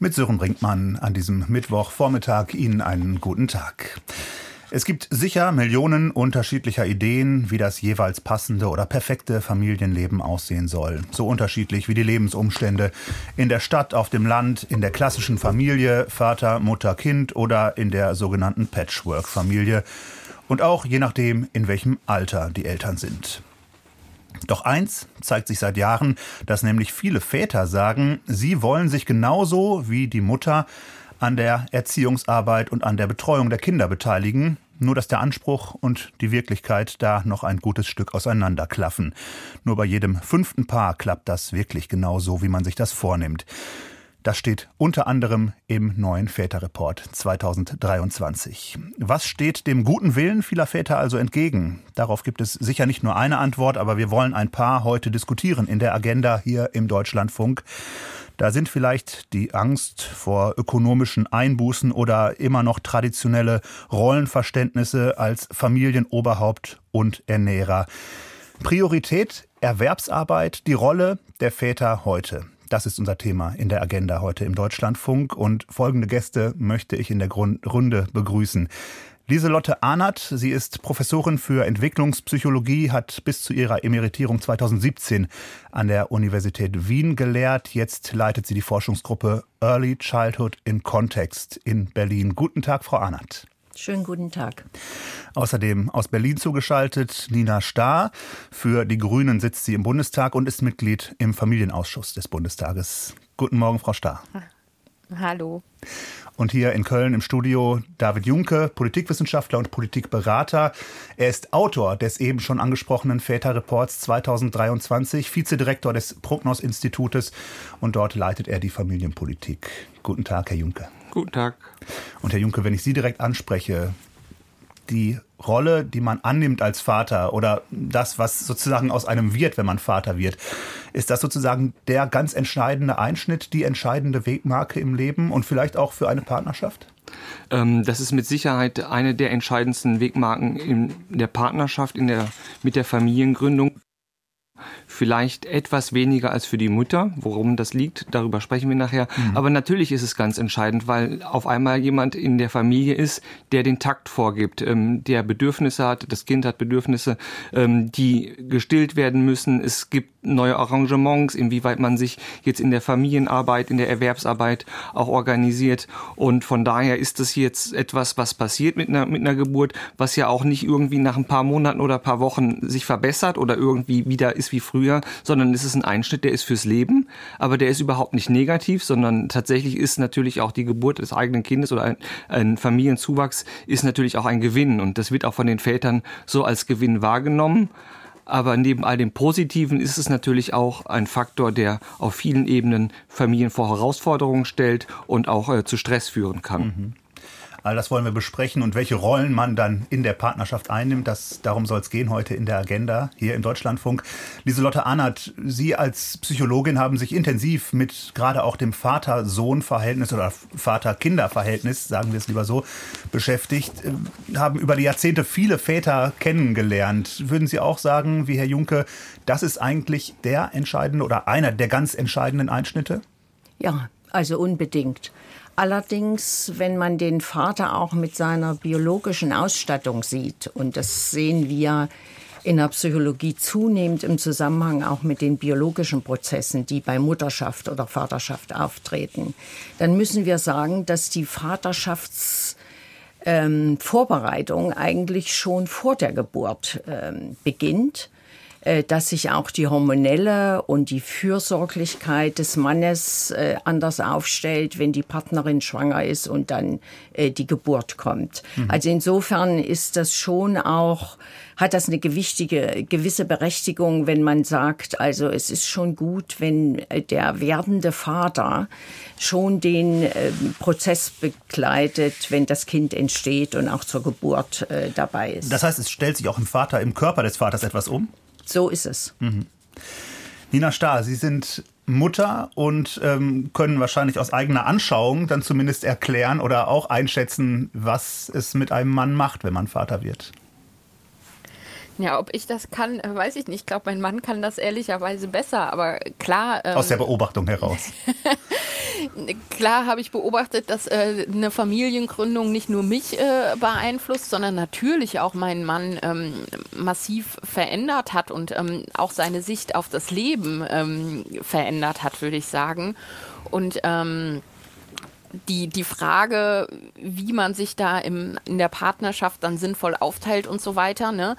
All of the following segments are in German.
Mit Sören Brinkmann an diesem Mittwochvormittag Ihnen einen guten Tag. Es gibt sicher Millionen unterschiedlicher Ideen, wie das jeweils passende oder perfekte Familienleben aussehen soll. So unterschiedlich wie die Lebensumstände in der Stadt, auf dem Land, in der klassischen Familie, Vater, Mutter, Kind oder in der sogenannten Patchwork-Familie. Und auch je nachdem, in welchem Alter die Eltern sind. Doch eins zeigt sich seit Jahren, dass nämlich viele Väter sagen, sie wollen sich genauso wie die Mutter an der Erziehungsarbeit und an der Betreuung der Kinder beteiligen, nur dass der Anspruch und die Wirklichkeit da noch ein gutes Stück auseinanderklaffen. Nur bei jedem fünften Paar klappt das wirklich genau so, wie man sich das vornimmt. Das steht unter anderem im neuen Väterreport 2023. Was steht dem guten Willen vieler Väter also entgegen? Darauf gibt es sicher nicht nur eine Antwort, aber wir wollen ein paar heute diskutieren in der Agenda hier im Deutschlandfunk. Da sind vielleicht die Angst vor ökonomischen Einbußen oder immer noch traditionelle Rollenverständnisse als Familienoberhaupt und Ernährer. Priorität Erwerbsarbeit, die Rolle der Väter heute. Das ist unser Thema in der Agenda heute im Deutschlandfunk und folgende Gäste möchte ich in der Runde begrüßen. Lieselotte Ahnert, sie ist Professorin für Entwicklungspsychologie, hat bis zu ihrer Emeritierung 2017 an der Universität Wien gelehrt. Jetzt leitet sie die Forschungsgruppe Early Childhood in Context in Berlin. Guten Tag, Frau Ahnert. Schönen guten Tag. Außerdem aus Berlin zugeschaltet Nina Starr. Für die Grünen sitzt sie im Bundestag und ist Mitglied im Familienausschuss des Bundestages. Guten Morgen, Frau Starr. Hallo. Und hier in Köln im Studio David Junke, Politikwissenschaftler und Politikberater. Er ist Autor des eben schon angesprochenen Väterreports 2023, Vizedirektor des Prognos-Institutes und dort leitet er die Familienpolitik. Guten Tag, Herr Junke. Guten Tag. Und Herr Junke, wenn ich Sie direkt anspreche, die Rolle, die man annimmt als Vater oder das, was sozusagen aus einem wird, wenn man Vater wird, ist das sozusagen der ganz entscheidende Einschnitt, die entscheidende Wegmarke im Leben und vielleicht auch für eine Partnerschaft? Ähm, das ist mit Sicherheit eine der entscheidendsten Wegmarken in der Partnerschaft, in der, mit der Familiengründung. Vielleicht etwas weniger als für die Mutter. Worum das liegt, darüber sprechen wir nachher. Mhm. Aber natürlich ist es ganz entscheidend, weil auf einmal jemand in der Familie ist, der den Takt vorgibt, ähm, der Bedürfnisse hat. Das Kind hat Bedürfnisse, ähm, die gestillt werden müssen. Es gibt neue Arrangements, inwieweit man sich jetzt in der Familienarbeit, in der Erwerbsarbeit auch organisiert. Und von daher ist das jetzt etwas, was passiert mit einer, mit einer Geburt, was ja auch nicht irgendwie nach ein paar Monaten oder ein paar Wochen sich verbessert oder irgendwie wieder ist wie früher, sondern es ist ein Einschnitt, der ist fürs Leben, aber der ist überhaupt nicht negativ, sondern tatsächlich ist natürlich auch die Geburt des eigenen Kindes oder ein, ein Familienzuwachs ist natürlich auch ein Gewinn und das wird auch von den Vätern so als Gewinn wahrgenommen. Aber neben all dem Positiven ist es natürlich auch ein Faktor, der auf vielen Ebenen Familien vor Herausforderungen stellt und auch äh, zu Stress führen kann. Mhm. All das wollen wir besprechen und welche Rollen man dann in der Partnerschaft einnimmt. Das, darum soll es gehen heute in der Agenda hier im Deutschlandfunk. Lieselotte Ahnert, Sie als Psychologin haben sich intensiv mit gerade auch dem Vater-Sohn-Verhältnis oder Vater-Kinder-Verhältnis, sagen wir es lieber so, beschäftigt, äh, haben über die Jahrzehnte viele Väter kennengelernt. Würden Sie auch sagen, wie Herr Junke, das ist eigentlich der entscheidende oder einer der ganz entscheidenden Einschnitte? Ja, also unbedingt. Allerdings, wenn man den Vater auch mit seiner biologischen Ausstattung sieht, und das sehen wir in der Psychologie zunehmend im Zusammenhang auch mit den biologischen Prozessen, die bei Mutterschaft oder Vaterschaft auftreten, dann müssen wir sagen, dass die Vaterschaftsvorbereitung ähm, eigentlich schon vor der Geburt ähm, beginnt dass sich auch die hormonelle und die Fürsorglichkeit des Mannes äh, anders aufstellt, wenn die Partnerin schwanger ist und dann äh, die Geburt kommt. Mhm. Also insofern ist das schon auch hat das eine gewichtige, gewisse Berechtigung, wenn man sagt, also es ist schon gut, wenn der werdende Vater schon den äh, Prozess begleitet, wenn das Kind entsteht und auch zur Geburt äh, dabei ist. Das heißt, es stellt sich auch im Vater, im Körper des Vaters etwas um? So ist es. Mhm. Nina Starr, Sie sind Mutter und ähm, können wahrscheinlich aus eigener Anschauung dann zumindest erklären oder auch einschätzen, was es mit einem Mann macht, wenn man Vater wird. Ja, ob ich das kann, äh, weiß ich nicht. Ich glaube, mein Mann kann das ehrlicherweise besser, aber klar. Ähm, Aus der Beobachtung heraus. klar habe ich beobachtet, dass äh, eine Familiengründung nicht nur mich äh, beeinflusst, sondern natürlich auch meinen Mann ähm, massiv verändert hat und ähm, auch seine Sicht auf das Leben ähm, verändert hat, würde ich sagen. Und ähm, die, die Frage, wie man sich da im, in der Partnerschaft dann sinnvoll aufteilt und so weiter, ne,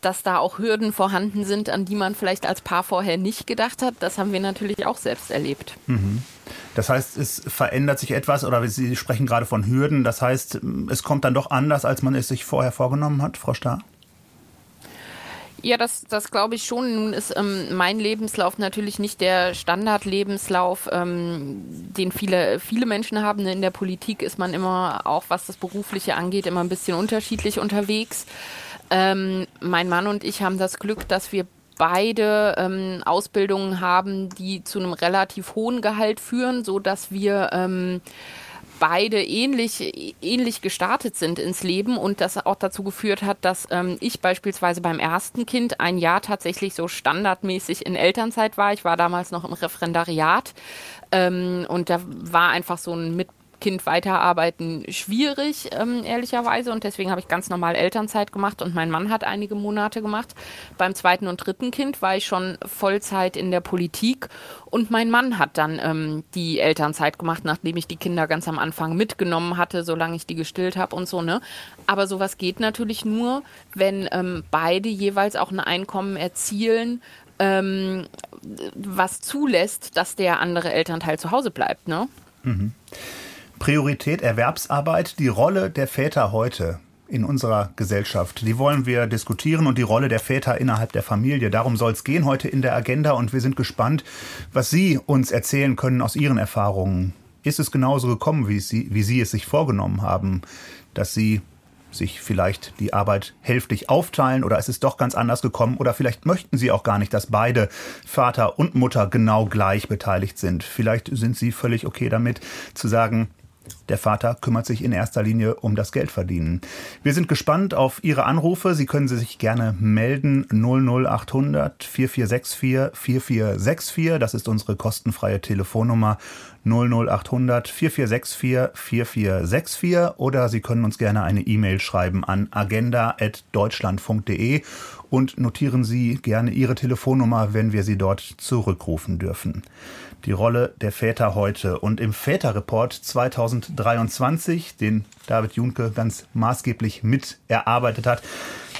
dass da auch Hürden vorhanden sind, an die man vielleicht als Paar vorher nicht gedacht hat, das haben wir natürlich auch selbst erlebt. Mhm. Das heißt, es verändert sich etwas oder Sie sprechen gerade von Hürden. Das heißt, es kommt dann doch anders, als man es sich vorher vorgenommen hat, Frau Starr? Ja, das, das glaube ich schon. Nun ist ähm, mein Lebenslauf natürlich nicht der Standardlebenslauf, ähm, den viele, viele Menschen haben. In der Politik ist man immer, auch was das Berufliche angeht, immer ein bisschen unterschiedlich unterwegs. Ähm, mein Mann und ich haben das Glück, dass wir beide ähm, Ausbildungen haben, die zu einem relativ hohen Gehalt führen, so dass wir ähm, beide ähnlich, ähnlich gestartet sind ins Leben und das auch dazu geführt hat, dass ähm, ich beispielsweise beim ersten Kind ein Jahr tatsächlich so standardmäßig in Elternzeit war. Ich war damals noch im Referendariat ähm, und da war einfach so ein mit Kind weiterarbeiten schwierig, ähm, ehrlicherweise. Und deswegen habe ich ganz normal Elternzeit gemacht und mein Mann hat einige Monate gemacht. Beim zweiten und dritten Kind war ich schon Vollzeit in der Politik und mein Mann hat dann ähm, die Elternzeit gemacht, nachdem ich die Kinder ganz am Anfang mitgenommen hatte, solange ich die gestillt habe und so. Ne? Aber sowas geht natürlich nur, wenn ähm, beide jeweils auch ein Einkommen erzielen, ähm, was zulässt, dass der andere Elternteil zu Hause bleibt. Ne? Mhm. Priorität Erwerbsarbeit, die Rolle der Väter heute in unserer Gesellschaft. Die wollen wir diskutieren und die Rolle der Väter innerhalb der Familie. Darum soll es gehen heute in der Agenda und wir sind gespannt, was Sie uns erzählen können aus Ihren Erfahrungen. Ist es genauso gekommen, wie Sie, wie Sie es sich vorgenommen haben, dass Sie sich vielleicht die Arbeit hälftig aufteilen oder ist es doch ganz anders gekommen oder vielleicht möchten Sie auch gar nicht, dass beide Vater und Mutter genau gleich beteiligt sind. Vielleicht sind Sie völlig okay damit zu sagen, der Vater kümmert sich in erster Linie um das Geldverdienen. Wir sind gespannt auf Ihre Anrufe. Sie können sich gerne melden 00800 4464 4464. Das ist unsere kostenfreie Telefonnummer 00800 4464 4464 oder Sie können uns gerne eine E-Mail schreiben an agenda.deutschlandfunk.de und notieren Sie gerne Ihre Telefonnummer, wenn wir Sie dort zurückrufen dürfen die Rolle der Väter heute. Und im Väterreport 2023, den David Junke ganz maßgeblich mit erarbeitet hat,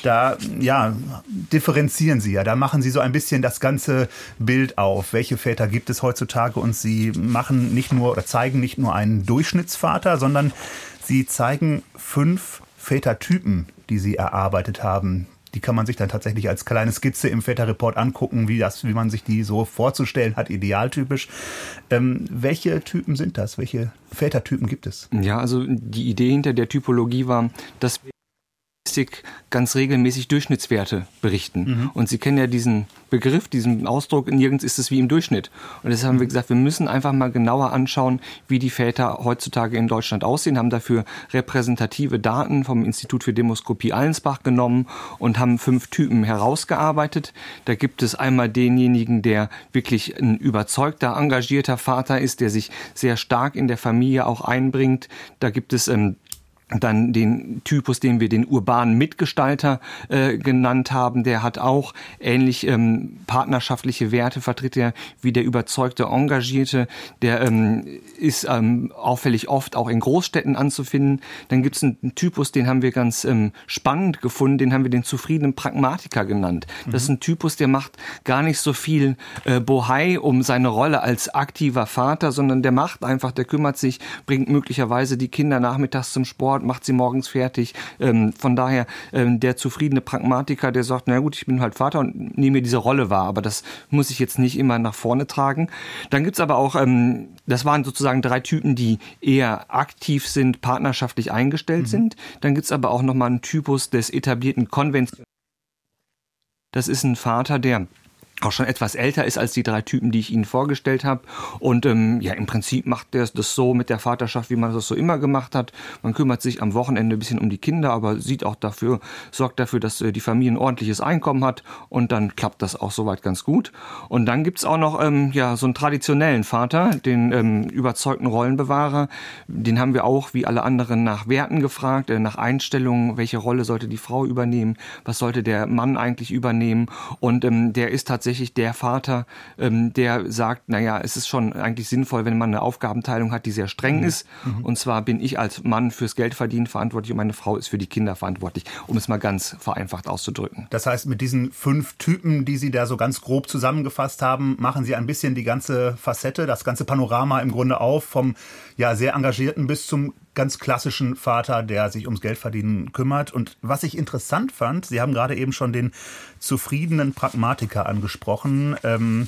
da ja, differenzieren Sie ja, da machen Sie so ein bisschen das ganze Bild auf. Welche Väter gibt es heutzutage? Und Sie machen nicht nur oder zeigen nicht nur einen Durchschnittsvater, sondern Sie zeigen fünf Vätertypen, die Sie erarbeitet haben die kann man sich dann tatsächlich als kleine Skizze im Väterreport angucken, wie, das, wie man sich die so vorzustellen hat, idealtypisch. Ähm, welche Typen sind das? Welche Vätertypen gibt es? Ja, also die Idee hinter der Typologie war, dass wir Statistik ganz regelmäßig Durchschnittswerte berichten. Mhm. Und Sie kennen ja diesen Begriff, diesen Ausdruck, nirgends ist es wie im Durchschnitt. Und deshalb haben wir gesagt, wir müssen einfach mal genauer anschauen, wie die Väter heutzutage in Deutschland aussehen, haben dafür repräsentative Daten vom Institut für Demoskopie Allensbach genommen und haben fünf Typen herausgearbeitet. Da gibt es einmal denjenigen, der wirklich ein überzeugter, engagierter Vater ist, der sich sehr stark in der Familie auch einbringt. Da gibt es ähm, dann den Typus, den wir den urbanen Mitgestalter äh, genannt haben, der hat auch ähnlich ähm, partnerschaftliche Werte, vertritt er wie der überzeugte Engagierte, der ähm, ist ähm, auffällig oft auch in Großstädten anzufinden. Dann gibt es einen Typus, den haben wir ganz ähm, spannend gefunden, den haben wir den zufriedenen Pragmatiker genannt. Mhm. Das ist ein Typus, der macht gar nicht so viel äh, Bohai um seine Rolle als aktiver Vater, sondern der macht einfach, der kümmert sich, bringt möglicherweise die Kinder nachmittags zum Sport, Sport, macht sie morgens fertig. Ähm, von daher ähm, der zufriedene Pragmatiker, der sagt, na gut, ich bin halt Vater und nehme mir diese Rolle wahr, aber das muss ich jetzt nicht immer nach vorne tragen. Dann gibt's aber auch, ähm, das waren sozusagen drei Typen, die eher aktiv sind, partnerschaftlich eingestellt mhm. sind. Dann gibt's aber auch nochmal einen Typus des etablierten Konventions. Das ist ein Vater, der auch schon etwas älter ist als die drei Typen, die ich Ihnen vorgestellt habe. Und ähm, ja, im Prinzip macht er das so mit der Vaterschaft, wie man das so immer gemacht hat. Man kümmert sich am Wochenende ein bisschen um die Kinder, aber sieht auch dafür, sorgt dafür, dass äh, die Familie ein ordentliches Einkommen hat. Und dann klappt das auch soweit ganz gut. Und dann gibt's auch noch ähm, ja, so einen traditionellen Vater, den ähm, überzeugten Rollenbewahrer. Den haben wir auch, wie alle anderen, nach Werten gefragt, äh, nach Einstellungen. Welche Rolle sollte die Frau übernehmen? Was sollte der Mann eigentlich übernehmen? Und ähm, der ist tatsächlich tatsächlich der Vater, ähm, der sagt, naja, es ist schon eigentlich sinnvoll, wenn man eine Aufgabenteilung hat, die sehr streng mhm. ist. Mhm. Und zwar bin ich als Mann fürs Geldverdienen verantwortlich und meine Frau ist für die Kinder verantwortlich, um es mal ganz vereinfacht auszudrücken. Das heißt, mit diesen fünf Typen, die Sie da so ganz grob zusammengefasst haben, machen Sie ein bisschen die ganze Facette, das ganze Panorama im Grunde auf, vom ja sehr engagierten bis zum ganz klassischen Vater, der sich ums Geldverdienen kümmert. Und was ich interessant fand, Sie haben gerade eben schon den zufriedenen Pragmatiker angesprochen. Ähm,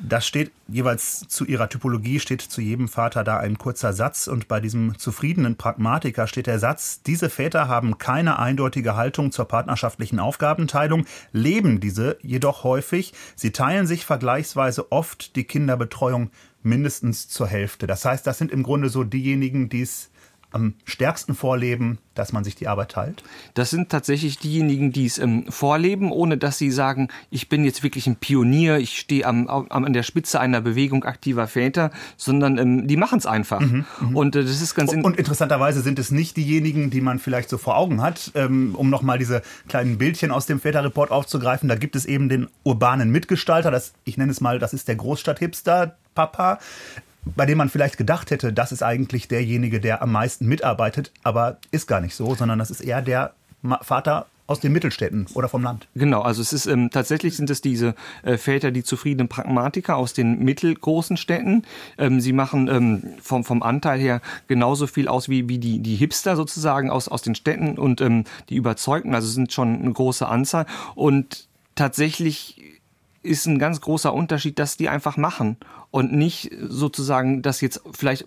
das steht jeweils zu ihrer Typologie, steht zu jedem Vater da ein kurzer Satz. Und bei diesem zufriedenen Pragmatiker steht der Satz, diese Väter haben keine eindeutige Haltung zur partnerschaftlichen Aufgabenteilung, leben diese jedoch häufig. Sie teilen sich vergleichsweise oft die Kinderbetreuung mindestens zur Hälfte. Das heißt, das sind im Grunde so diejenigen, die es am stärksten vorleben, dass man sich die Arbeit teilt? Das sind tatsächlich diejenigen, die es ähm, vorleben, ohne dass sie sagen, ich bin jetzt wirklich ein Pionier, ich stehe am, am, an der Spitze einer Bewegung aktiver Väter, sondern ähm, die machen es einfach. Mhm, mhm, und äh, das ist ganz in und interessanterweise sind es nicht diejenigen, die man vielleicht so vor Augen hat, ähm, um nochmal diese kleinen Bildchen aus dem Väterreport aufzugreifen. Da gibt es eben den urbanen Mitgestalter, das, ich nenne es mal, das ist der Großstadthipster. Papa, bei dem man vielleicht gedacht hätte, das ist eigentlich derjenige, der am meisten mitarbeitet, aber ist gar nicht so, sondern das ist eher der Vater aus den Mittelstädten oder vom Land. Genau, also es ist ähm, tatsächlich sind es diese äh, Väter, die zufriedenen Pragmatiker aus den mittelgroßen Städten. Ähm, sie machen ähm, vom, vom Anteil her genauso viel aus wie, wie die, die Hipster sozusagen aus, aus den Städten und ähm, die Überzeugten, also sind schon eine große Anzahl. Und tatsächlich ist ein ganz großer Unterschied, dass die einfach machen und nicht sozusagen das jetzt vielleicht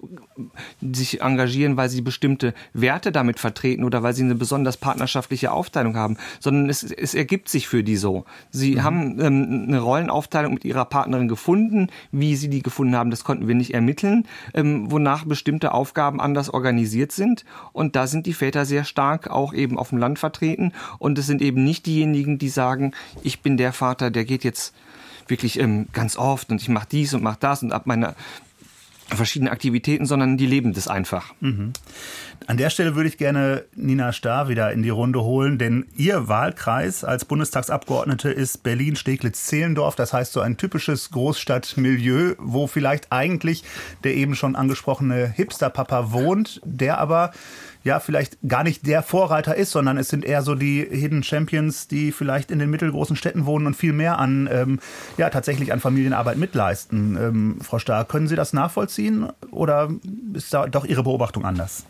sich engagieren, weil sie bestimmte Werte damit vertreten oder weil sie eine besonders partnerschaftliche Aufteilung haben, sondern es, es ergibt sich für die so. Sie mhm. haben ähm, eine Rollenaufteilung mit ihrer Partnerin gefunden. Wie sie die gefunden haben, das konnten wir nicht ermitteln, ähm, wonach bestimmte Aufgaben anders organisiert sind. Und da sind die Väter sehr stark auch eben auf dem Land vertreten. Und es sind eben nicht diejenigen, die sagen, ich bin der Vater, der geht jetzt wirklich ähm, ganz oft und ich mache dies und mache das und ab meiner verschiedene Aktivitäten, sondern die leben das einfach. Mhm. An der Stelle würde ich gerne Nina Starr wieder in die Runde holen, denn Ihr Wahlkreis als Bundestagsabgeordnete ist Berlin-Steglitz-Zehlendorf. Das heißt so ein typisches Großstadtmilieu, wo vielleicht eigentlich der eben schon angesprochene Hipster-Papa wohnt, der aber ja vielleicht gar nicht der Vorreiter ist, sondern es sind eher so die Hidden Champions, die vielleicht in den mittelgroßen Städten wohnen und viel mehr an ähm, ja tatsächlich an Familienarbeit mitleisten. Ähm, Frau Starr, können Sie das nachvollziehen oder ist da doch Ihre Beobachtung anders?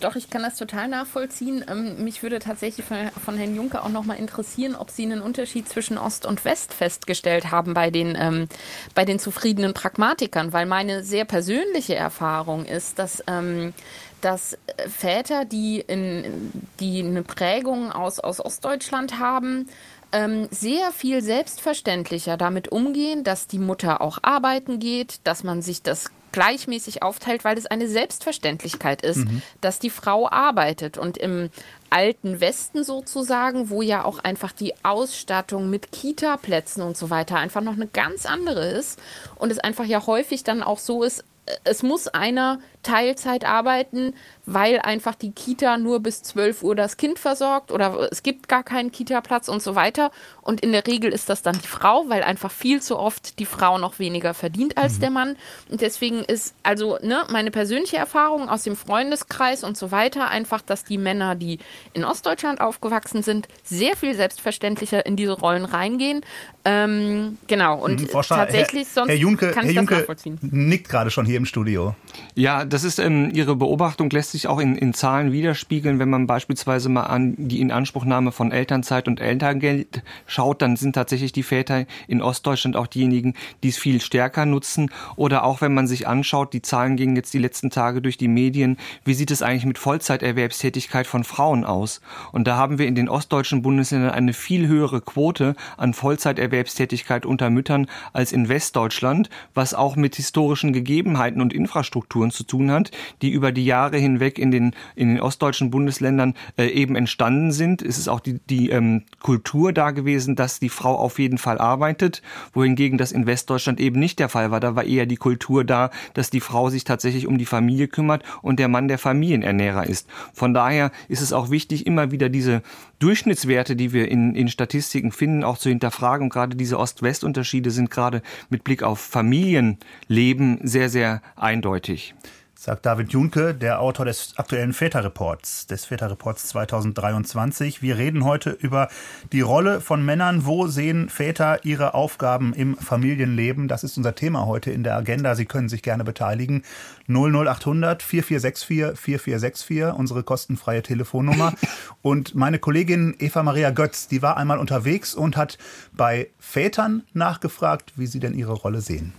Doch, ich kann das total nachvollziehen. Ähm, mich würde tatsächlich von, Herrn Juncker auch noch mal interessieren, ob Sie einen Unterschied zwischen Ost und West festgestellt haben bei den, ähm, bei den zufriedenen Pragmatikern, weil meine sehr persönliche Erfahrung ist, dass ähm, dass äh, Väter, die, in, die eine Prägung aus, aus Ostdeutschland haben, ähm, sehr viel selbstverständlicher damit umgehen, dass die Mutter auch arbeiten geht, dass man sich das gleichmäßig aufteilt, weil es eine Selbstverständlichkeit ist, mhm. dass die Frau arbeitet. Und im alten Westen sozusagen, wo ja auch einfach die Ausstattung mit Kita-Plätzen und so weiter einfach noch eine ganz andere ist und es einfach ja häufig dann auch so ist, es muss einer Teilzeit arbeiten, weil einfach die Kita nur bis 12 Uhr das Kind versorgt oder es gibt gar keinen Kita-Platz und so weiter. Und in der Regel ist das dann die Frau, weil einfach viel zu oft die Frau noch weniger verdient als mhm. der Mann. Und deswegen ist also ne, meine persönliche Erfahrung aus dem Freundeskreis und so weiter einfach, dass die Männer, die in Ostdeutschland aufgewachsen sind, sehr viel selbstverständlicher in diese Rollen reingehen. Ähm, genau, und mhm, tatsächlich Herr, sonst Herr Junke, kann ich Herr Junke das nachvollziehen. nickt gerade schon hier hier im Studio. Ja, das ist ähm, Ihre Beobachtung lässt sich auch in, in Zahlen widerspiegeln. Wenn man beispielsweise mal an die Inanspruchnahme von Elternzeit und Elterngeld schaut, dann sind tatsächlich die Väter in Ostdeutschland auch diejenigen, die es viel stärker nutzen. Oder auch wenn man sich anschaut, die Zahlen gingen jetzt die letzten Tage durch die Medien, wie sieht es eigentlich mit Vollzeiterwerbstätigkeit von Frauen aus? Und da haben wir in den ostdeutschen Bundesländern eine viel höhere Quote an Vollzeiterwerbstätigkeit unter Müttern als in Westdeutschland, was auch mit historischen Gegebenheiten und Infrastrukturen zu tun hat, die über die Jahre hinweg in den, in den ostdeutschen Bundesländern äh, eben entstanden sind. Es ist auch die, die ähm, Kultur da gewesen, dass die Frau auf jeden Fall arbeitet, wohingegen das in Westdeutschland eben nicht der Fall war. Da war eher die Kultur da, dass die Frau sich tatsächlich um die Familie kümmert und der Mann der Familienernährer ist. Von daher ist es auch wichtig, immer wieder diese Durchschnittswerte, die wir in, in Statistiken finden, auch zu hinterfragen. Und gerade diese Ost-West-Unterschiede sind gerade mit Blick auf Familienleben sehr, sehr eindeutig sagt David Junke, der Autor des aktuellen Väterreports, des Väterreports 2023. Wir reden heute über die Rolle von Männern. Wo sehen Väter ihre Aufgaben im Familienleben? Das ist unser Thema heute in der Agenda. Sie können sich gerne beteiligen. 00800 4464 4464, unsere kostenfreie Telefonnummer. Und meine Kollegin Eva Maria Götz, die war einmal unterwegs und hat bei Vätern nachgefragt, wie sie denn ihre Rolle sehen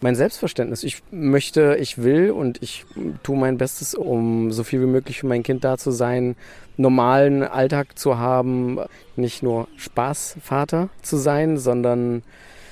mein Selbstverständnis. Ich möchte, ich will und ich tue mein Bestes, um so viel wie möglich für mein Kind da zu sein, normalen Alltag zu haben, nicht nur Spaßvater zu sein, sondern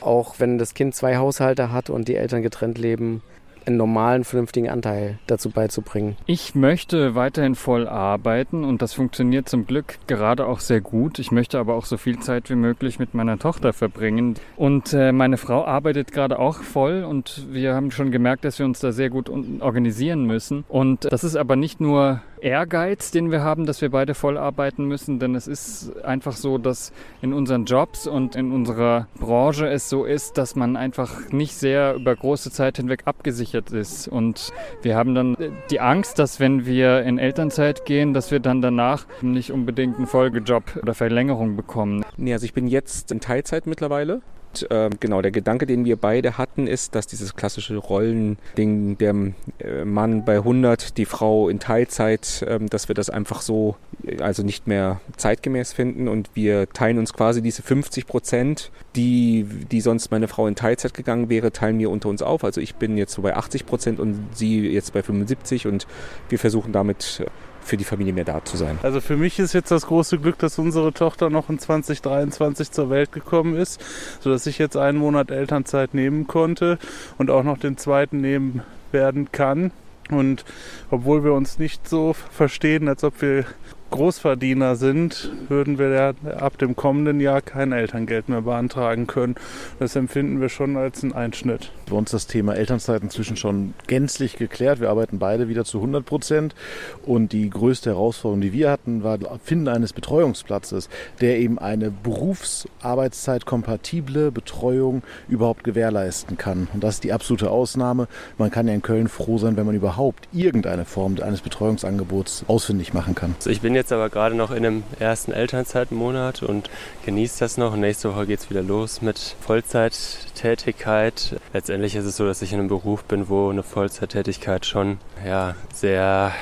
auch wenn das Kind zwei Haushalte hat und die Eltern getrennt leben, einen normalen, vernünftigen Anteil dazu beizubringen. Ich möchte weiterhin voll arbeiten und das funktioniert zum Glück gerade auch sehr gut. Ich möchte aber auch so viel Zeit wie möglich mit meiner Tochter verbringen. Und äh, meine Frau arbeitet gerade auch voll und wir haben schon gemerkt, dass wir uns da sehr gut organisieren müssen. Und das ist aber nicht nur Ehrgeiz, den wir haben, dass wir beide voll arbeiten müssen, denn es ist einfach so, dass in unseren Jobs und in unserer Branche es so ist, dass man einfach nicht sehr über große Zeit hinweg abgesichert ist. Und wir haben dann die Angst, dass wenn wir in Elternzeit gehen, dass wir dann danach nicht unbedingt einen Folgejob oder Verlängerung bekommen. Nee, also ich bin jetzt in Teilzeit mittlerweile äh, genau, der Gedanke, den wir beide hatten, ist, dass dieses klassische Rollending, der äh, Mann bei 100, die Frau in Teilzeit, äh, dass wir das einfach so, also nicht mehr zeitgemäß finden und wir teilen uns quasi diese 50 Prozent, die, die sonst meine Frau in Teilzeit gegangen wäre, teilen wir unter uns auf. Also ich bin jetzt so bei 80 Prozent und sie jetzt bei 75 und wir versuchen damit äh, für die Familie mehr da zu sein. Also für mich ist jetzt das große Glück, dass unsere Tochter noch in 2023 zur Welt gekommen ist, sodass ich jetzt einen Monat Elternzeit nehmen konnte und auch noch den zweiten nehmen werden kann. Und obwohl wir uns nicht so verstehen, als ob wir Großverdiener sind, würden wir ja ab dem kommenden Jahr kein Elterngeld mehr beantragen können. Das empfinden wir schon als einen Einschnitt. Bei uns das Thema Elternzeit inzwischen schon gänzlich geklärt. Wir arbeiten beide wieder zu 100 Prozent. Und die größte Herausforderung, die wir hatten, war das Finden eines Betreuungsplatzes, der eben eine berufsarbeitszeit-kompatible Betreuung überhaupt gewährleisten kann. Und das ist die absolute Ausnahme. Man kann ja in Köln froh sein, wenn man überhaupt irgendeine Form eines Betreuungsangebots ausfindig machen kann. Ich bin jetzt aber gerade noch in dem ersten Elternzeitmonat und genieße das noch. nächste Woche geht es wieder los mit Vollzeittätigkeit. Letztendlich ist es so, dass ich in einem Beruf bin, wo eine Vollzeittätigkeit schon ja, sehr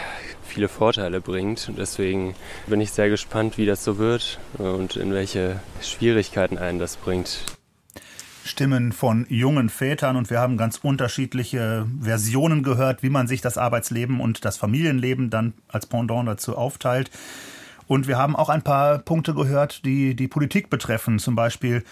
viele Vorteile bringt. Und deswegen bin ich sehr gespannt, wie das so wird und in welche Schwierigkeiten einen das bringt. Stimmen von jungen Vätern und wir haben ganz unterschiedliche Versionen gehört, wie man sich das Arbeitsleben und das Familienleben dann als Pendant dazu aufteilt. Und wir haben auch ein paar Punkte gehört, die die Politik betreffen, zum Beispiel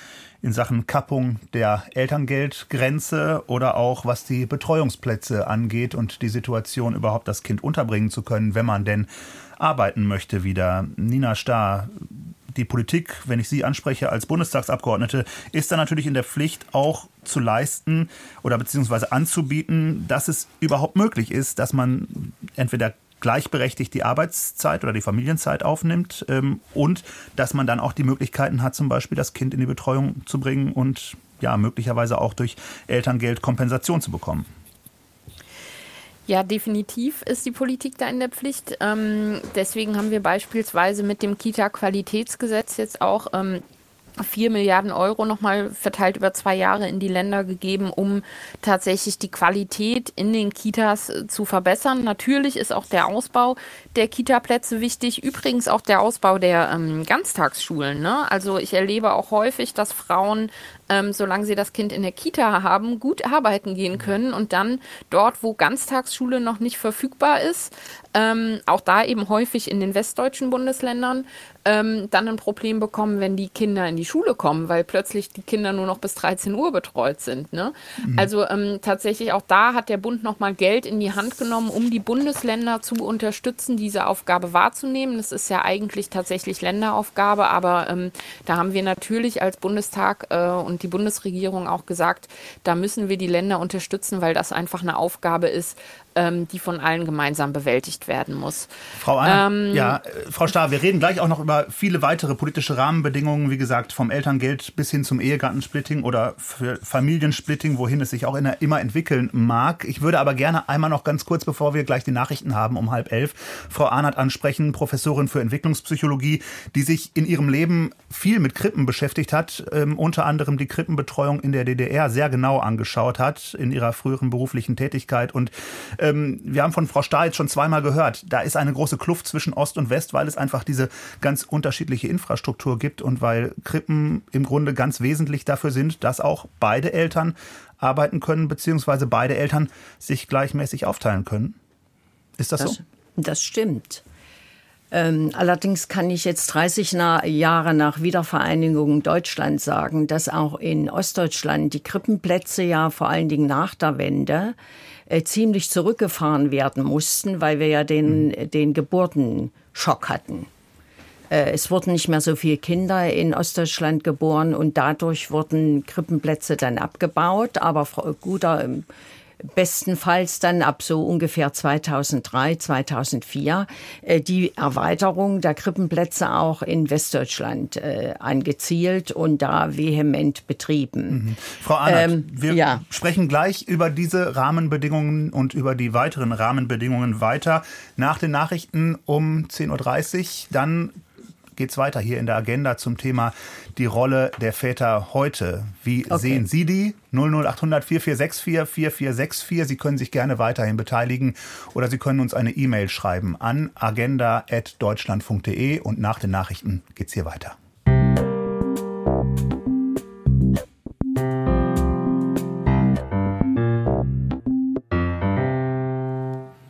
in Sachen Kappung der Elterngeldgrenze oder auch was die Betreuungsplätze angeht und die Situation überhaupt das Kind unterbringen zu können, wenn man denn arbeiten möchte wieder. Nina Starr, die Politik, wenn ich Sie anspreche als Bundestagsabgeordnete, ist dann natürlich in der Pflicht auch zu leisten oder beziehungsweise anzubieten, dass es überhaupt möglich ist, dass man entweder gleichberechtigt die Arbeitszeit oder die Familienzeit aufnimmt ähm, und dass man dann auch die Möglichkeiten hat, zum Beispiel das Kind in die Betreuung zu bringen und ja, möglicherweise auch durch Elterngeld Kompensation zu bekommen. Ja, definitiv ist die Politik da in der Pflicht. Ähm, deswegen haben wir beispielsweise mit dem Kita-Qualitätsgesetz jetzt auch ähm, 4 Milliarden Euro nochmal verteilt über zwei Jahre in die Länder gegeben, um tatsächlich die Qualität in den Kitas äh, zu verbessern. Natürlich ist auch der Ausbau der Kitaplätze wichtig, übrigens auch der Ausbau der ähm, Ganztagsschulen. Ne? Also ich erlebe auch häufig, dass Frauen ähm, solange sie das Kind in der Kita haben, gut arbeiten gehen können und dann dort, wo Ganztagsschule noch nicht verfügbar ist, ähm, auch da eben häufig in den westdeutschen Bundesländern, ähm, dann ein Problem bekommen, wenn die Kinder in die Schule kommen, weil plötzlich die Kinder nur noch bis 13 Uhr betreut sind. Ne? Mhm. Also ähm, tatsächlich auch da hat der Bund nochmal Geld in die Hand genommen, um die Bundesländer zu unterstützen, diese Aufgabe wahrzunehmen. Das ist ja eigentlich tatsächlich Länderaufgabe, aber ähm, da haben wir natürlich als Bundestag äh, und die Bundesregierung auch gesagt, da müssen wir die Länder unterstützen, weil das einfach eine Aufgabe ist, ähm, die von allen gemeinsam bewältigt werden muss. Frau Anna, ähm, ja, äh, Frau Starr, wir reden gleich auch noch über viele weitere politische Rahmenbedingungen, wie gesagt, vom Elterngeld bis hin zum Ehegattensplitting oder Familiensplitting, wohin es sich auch immer entwickeln mag. Ich würde aber gerne einmal noch ganz kurz, bevor wir gleich die Nachrichten haben um halb elf, Frau Arnert ansprechen, Professorin für Entwicklungspsychologie, die sich in ihrem Leben viel mit Krippen beschäftigt hat, ähm, unter anderem die Krippenbetreuung in der DDR sehr genau angeschaut hat in ihrer früheren beruflichen Tätigkeit und ähm, wir haben von Frau Stahl jetzt schon zweimal gehört, da ist eine große Kluft zwischen Ost und West, weil es einfach diese ganz unterschiedliche Infrastruktur gibt und weil Krippen im Grunde ganz wesentlich dafür sind, dass auch beide Eltern arbeiten können, beziehungsweise beide Eltern sich gleichmäßig aufteilen können. Ist das, das so? Das stimmt. Ähm, allerdings kann ich jetzt 30 na Jahre nach Wiedervereinigung Deutschlands sagen, dass auch in Ostdeutschland die Krippenplätze ja vor allen Dingen nach der Wende äh, ziemlich zurückgefahren werden mussten, weil wir ja den, mhm. den Geburtenschock hatten. Äh, es wurden nicht mehr so viele Kinder in Ostdeutschland geboren und dadurch wurden Krippenplätze dann abgebaut. Aber guter bestenfalls dann ab so ungefähr 2003, 2004 äh, die Erweiterung der Krippenplätze auch in Westdeutschland äh, angezielt und da vehement betrieben. Mhm. Frau Arndt, ähm, wir ja. sprechen gleich über diese Rahmenbedingungen und über die weiteren Rahmenbedingungen weiter nach den Nachrichten um 10.30 Uhr. Dann geht es weiter hier in der Agenda zum Thema die Rolle der Väter heute. Wie okay. sehen Sie die? 00800 4464 4464. Sie können sich gerne weiterhin beteiligen oder Sie können uns eine E-Mail schreiben an agenda.deutschland.de und nach den Nachrichten geht es hier weiter.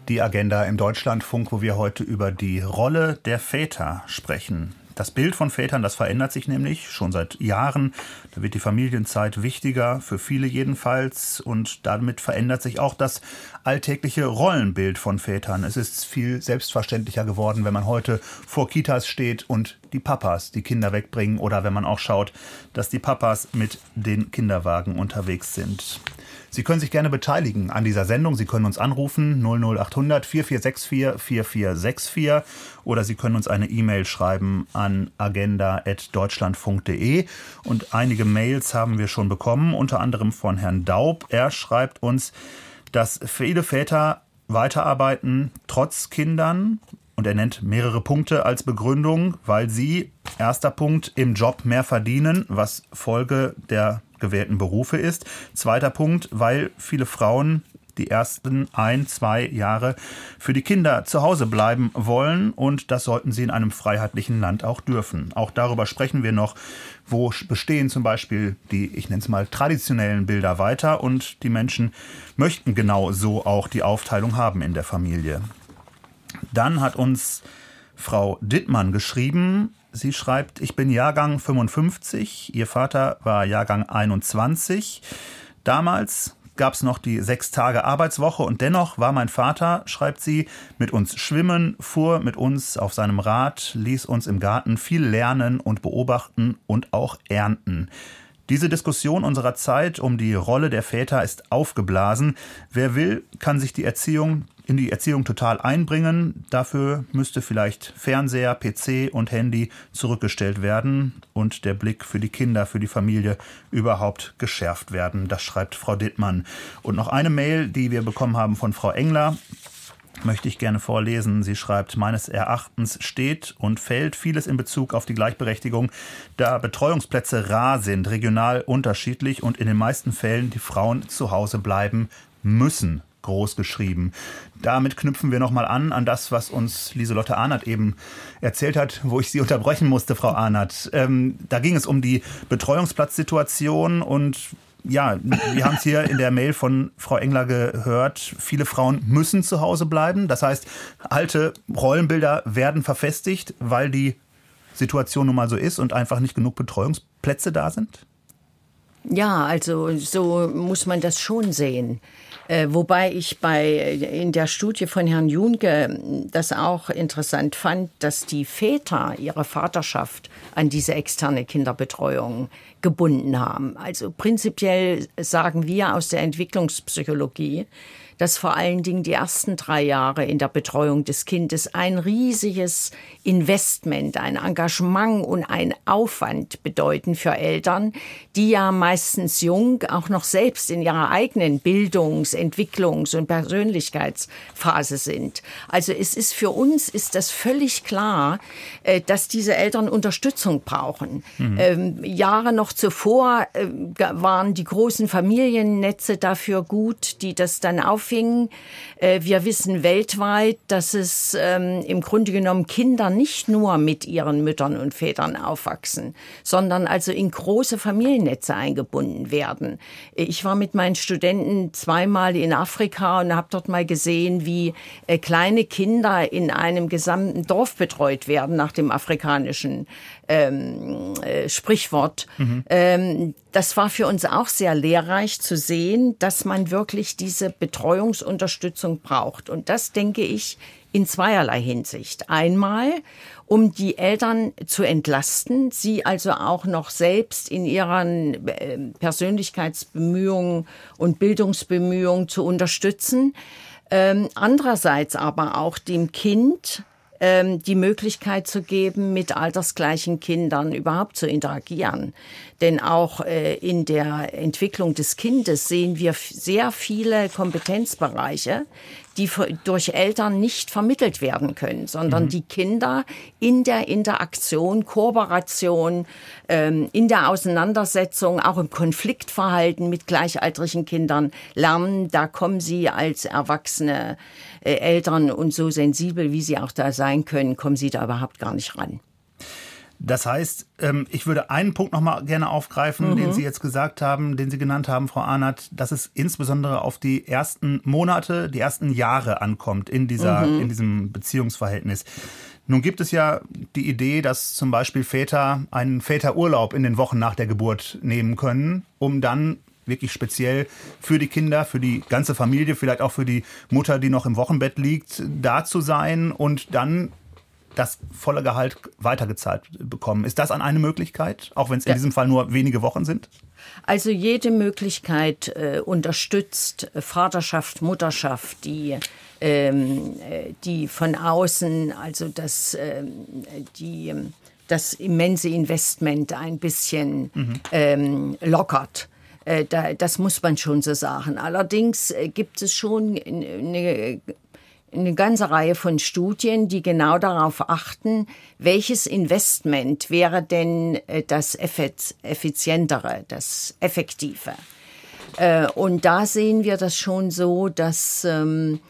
Die Agenda im Deutschlandfunk, wo wir heute über die Rolle der Väter sprechen. Das Bild von Vätern, das verändert sich nämlich schon seit Jahren. Da wird die Familienzeit wichtiger, für viele jedenfalls. Und damit verändert sich auch das alltägliche Rollenbild von Vätern. Es ist viel selbstverständlicher geworden, wenn man heute vor Kitas steht und die Papas die Kinder wegbringen oder wenn man auch schaut, dass die Papas mit den Kinderwagen unterwegs sind. Sie können sich gerne beteiligen an dieser Sendung. Sie können uns anrufen 00800 4464 4464 oder Sie können uns eine E-Mail schreiben an agenda.deutschlandfunk.de. Und einige Mails haben wir schon bekommen, unter anderem von Herrn Daub. Er schreibt uns, dass viele Väter weiterarbeiten trotz Kindern. Und er nennt mehrere Punkte als Begründung, weil sie, erster Punkt, im Job mehr verdienen, was Folge der gewählten Berufe ist. Zweiter Punkt, weil viele Frauen die ersten ein, zwei Jahre für die Kinder zu Hause bleiben wollen und das sollten sie in einem freiheitlichen Land auch dürfen. Auch darüber sprechen wir noch, wo bestehen zum Beispiel die, ich nenne es mal, traditionellen Bilder weiter und die Menschen möchten genau so auch die Aufteilung haben in der Familie. Dann hat uns Frau Dittmann geschrieben, Sie schreibt, ich bin Jahrgang 55, Ihr Vater war Jahrgang 21. Damals gab es noch die sechs Tage Arbeitswoche und dennoch war mein Vater, schreibt sie, mit uns schwimmen, fuhr mit uns auf seinem Rad, ließ uns im Garten viel lernen und beobachten und auch ernten. Diese Diskussion unserer Zeit um die Rolle der Väter ist aufgeblasen. Wer will, kann sich die Erziehung in die Erziehung total einbringen. Dafür müsste vielleicht Fernseher, PC und Handy zurückgestellt werden und der Blick für die Kinder, für die Familie überhaupt geschärft werden. Das schreibt Frau Dittmann. Und noch eine Mail, die wir bekommen haben von Frau Engler. möchte ich gerne vorlesen. Sie schreibt, meines Erachtens steht und fällt vieles in Bezug auf die Gleichberechtigung, da Betreuungsplätze rar sind, regional unterschiedlich und in den meisten Fällen die Frauen zu Hause bleiben müssen groß geschrieben. Damit knüpfen wir nochmal an an das, was uns Lieselotte Arnert eben erzählt hat, wo ich Sie unterbrechen musste, Frau Arnert. Ähm, da ging es um die Betreuungsplatzsituation und ja, wir haben es hier in der Mail von Frau Engler gehört, viele Frauen müssen zu Hause bleiben. Das heißt, alte Rollenbilder werden verfestigt, weil die Situation nun mal so ist und einfach nicht genug Betreuungsplätze da sind? Ja, also so muss man das schon sehen. Äh, wobei ich bei in der Studie von Herrn Junke das auch interessant fand, dass die Väter ihre Vaterschaft an diese externe Kinderbetreuung gebunden haben. Also prinzipiell sagen wir aus der Entwicklungspsychologie, dass vor allen Dingen die ersten drei Jahre in der Betreuung des Kindes ein riesiges Investment, ein Engagement und ein Aufwand bedeuten für Eltern, die ja meistens jung auch noch selbst in ihrer eigenen Bildungs-, Entwicklungs- und Persönlichkeitsphase sind. Also es ist für uns ist das völlig klar, äh, dass diese Eltern Unterstützung brauchen. Mhm. Ähm, Jahre noch zuvor äh, waren die großen Familiennetze dafür gut, die das dann auf auffingen. Äh, wir wissen weltweit, dass es ähm, im Grunde genommen Kinder nicht nur mit ihren Müttern und Vätern aufwachsen, sondern also in große Familiennetze eingebunden werden. Ich war mit meinen Studenten zweimal in Afrika und habe dort mal gesehen, wie äh, kleine Kinder in einem gesamten Dorf betreut werden nach dem afrikanischen ähm, äh, Sprichwort. Mhm. Ähm, das war für uns auch sehr lehrreich zu sehen, dass man wirklich diese Betreuungsunterstützung braucht. Und das denke ich in zweierlei Hinsicht. Einmal, um die Eltern zu entlasten, sie also auch noch selbst in ihren äh, Persönlichkeitsbemühungen und Bildungsbemühungen zu unterstützen. Ähm, andererseits aber auch dem Kind ähm, die Möglichkeit zu geben, mit altersgleichen Kindern überhaupt zu interagieren. Denn auch äh, in der Entwicklung des Kindes sehen wir sehr viele Kompetenzbereiche, die durch Eltern nicht vermittelt werden können, sondern mhm. die Kinder in der Interaktion, Kooperation, ähm, in der Auseinandersetzung, auch im Konfliktverhalten mit gleichaltrigen Kindern lernen. Da kommen sie als erwachsene äh, Eltern und so sensibel, wie sie auch da sein können, kommen sie da überhaupt gar nicht ran. Das heißt, ähm, ich würde einen Punkt noch mal gerne aufgreifen, mhm. den Sie jetzt gesagt haben, den Sie genannt haben, Frau Arnert, dass es insbesondere auf die ersten Monate, die ersten Jahre ankommt in dieser, mhm. in diesem Beziehungsverhältnis. Nun gibt es ja die Idee, dass zum Beispiel Väter einen Väterurlaub in den Wochen nach der Geburt nehmen können, um dann wirklich speziell für die Kinder, für die ganze Familie, vielleicht auch für die Mutter, die noch im Wochenbett liegt, da zu sein und dann das volle Gehalt weitergezahlt bekommen. Ist das an eine Möglichkeit, auch wenn es in ja. diesem Fall nur wenige Wochen sind? Also jede Möglichkeit äh, unterstützt Vaterschaft, Mutterschaft, die ähm, äh, die von außen, also das, ähm, die, das immense Investment ein bisschen mhm. ähm, lockert. Äh, das muss man schon so sagen. Allerdings äh, gibt es schon eine eine ganze Reihe von Studien, die genau darauf achten, welches Investment wäre denn äh, das effizientere, das effektive. Äh, und da sehen wir das schon so, dass ähm,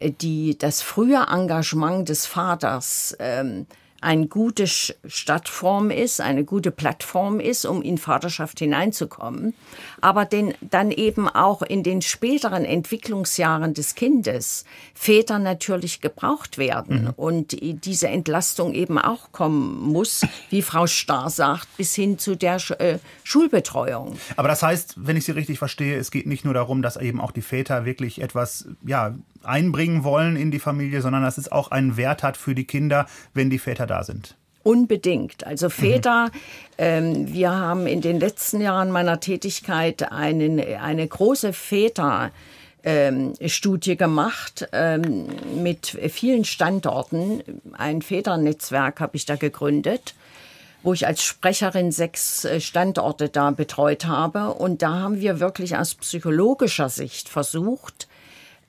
die, das frühe Engagement des Vaters ähm, eine gute Stadtform ist, eine gute Plattform ist, um in Vaterschaft hineinzukommen, aber den, dann eben auch in den späteren Entwicklungsjahren des Kindes Väter natürlich gebraucht werden mhm. und diese Entlastung eben auch kommen muss, wie Frau Starr sagt, bis hin zu der äh, Schulbetreuung. Aber das heißt, wenn ich Sie richtig verstehe, es geht nicht nur darum, dass eben auch die Väter wirklich etwas, ja, einbringen wollen in die Familie, sondern dass es auch einen Wert hat für die Kinder, wenn die Väter da sind. Unbedingt. Also Väter, mhm. ähm, wir haben in den letzten Jahren meiner Tätigkeit einen, eine große Väter. Ähm, Studie gemacht ähm, mit vielen Standorten. Ein Väternetzwerk habe ich da gegründet, wo ich als Sprecherin sechs äh, Standorte da betreut habe. Und da haben wir wirklich aus psychologischer Sicht versucht,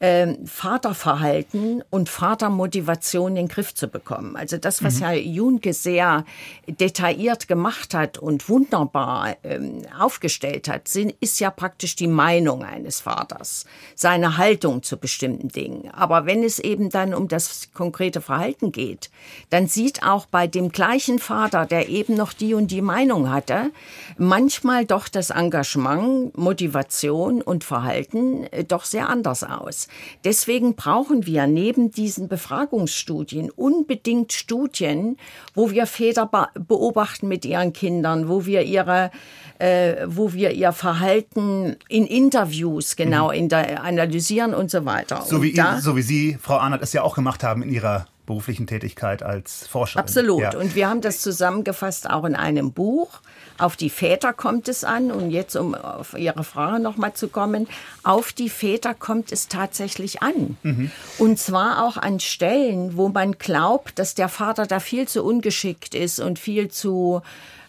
äh, Vaterverhalten und Vatermotivation in den Griff zu bekommen. Also das, was mhm. Herr Junke sehr detailliert gemacht hat und wunderbar ähm, aufgestellt hat, sind, ist ja praktisch die Meinung eines Vaters, seine Haltung zu bestimmten Dingen. Aber wenn es eben dann um das konkrete Verhalten geht, dann sieht auch bei dem gleichen Vater, der eben noch die und die Meinung hatte, manchmal doch das Engagement, Motivation und Verhalten äh, doch sehr anders aus. Deswegen brauchen wir neben diesen Befragungsstudien unbedingt Studien, wo wir Väter beobachten mit ihren Kindern, wo wir ihre äh, wo wir ihr Verhalten in Interviews genau mhm. in der, analysieren und so weiter. So wie, da, so wie Sie, Frau Arnert, es ja auch gemacht haben in Ihrer beruflichen Tätigkeit als Forscherin. Absolut. Ja. Und wir haben das zusammengefasst auch in einem Buch. Auf die Väter kommt es an. Und jetzt, um auf Ihre Frage nochmal zu kommen, auf die Väter kommt es tatsächlich an. Mhm. Und zwar auch an Stellen, wo man glaubt, dass der Vater da viel zu ungeschickt ist und viel zu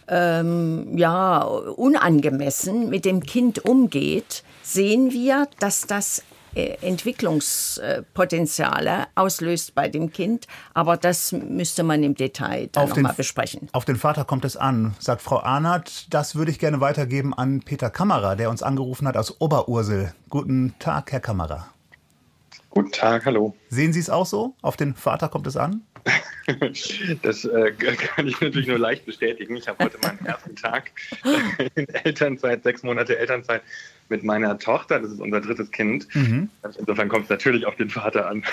ähm, ja, unangemessen mit dem Kind umgeht, sehen wir, dass das Entwicklungspotenziale auslöst bei dem Kind. Aber das müsste man im Detail dann nochmal besprechen. Auf den Vater kommt es an, sagt Frau Arnert. Das würde ich gerne weitergeben an Peter Kammerer, der uns angerufen hat aus Oberursel. Guten Tag, Herr Kammerer. Guten Tag, hallo. Sehen Sie es auch so? Auf den Vater kommt es an? Das äh, kann ich natürlich nur leicht bestätigen. Ich habe heute meinen ersten Tag in Elternzeit, sechs Monate Elternzeit mit meiner Tochter. Das ist unser drittes Kind. Mhm. Insofern kommt es natürlich auf den Vater an.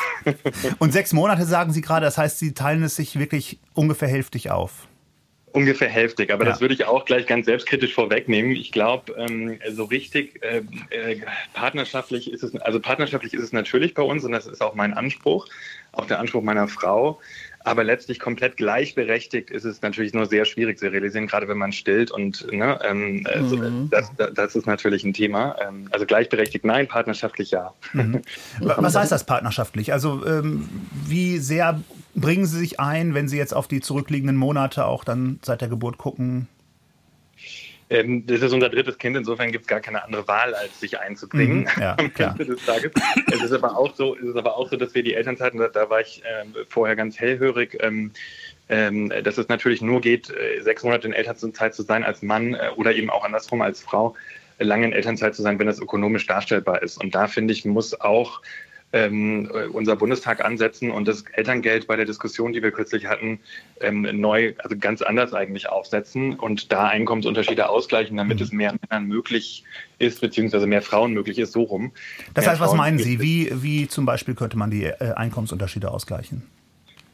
Und sechs Monate sagen Sie gerade, das heißt, Sie teilen es sich wirklich ungefähr hälftig auf. Ungefähr hälftig, aber ja. das würde ich auch gleich ganz selbstkritisch vorwegnehmen. Ich glaube, ähm, so richtig äh, äh, partnerschaftlich ist es, also partnerschaftlich ist es natürlich bei uns und das ist auch mein Anspruch, auch der Anspruch meiner Frau. Aber letztlich komplett gleichberechtigt ist es natürlich nur sehr schwierig zu realisieren, gerade wenn man stillt. Und ne, ähm, also mhm. das, das, ist natürlich ein Thema. Ähm, also gleichberechtigt nein, partnerschaftlich ja. Mhm. Was heißt das partnerschaftlich? Also ähm, wie sehr bringen Sie sich ein, wenn Sie jetzt auf die zurückliegenden Monate auch dann seit der Geburt gucken? Ähm, das ist unser drittes Kind, insofern gibt es gar keine andere Wahl, als sich einzubringen mhm, ja, am Ende des Tages. Es ist aber auch so, es ist aber auch so, dass wir die Elternzeiten, da, da war ich äh, vorher ganz hellhörig, ähm, ähm, dass es natürlich nur geht, äh, sechs Monate in Elternzeit zu sein als Mann äh, oder eben auch andersrum als Frau, äh, lange in Elternzeit zu sein, wenn das ökonomisch darstellbar ist. Und da finde ich, muss auch ähm, unser Bundestag ansetzen und das Elterngeld bei der Diskussion, die wir kürzlich hatten, ähm, neu, also ganz anders eigentlich aufsetzen und da Einkommensunterschiede ausgleichen, damit mhm. es mehr Männern möglich ist, beziehungsweise mehr Frauen möglich ist, so rum. Das heißt, was meinen Sie? Wie, wie zum Beispiel könnte man die äh, Einkommensunterschiede ausgleichen?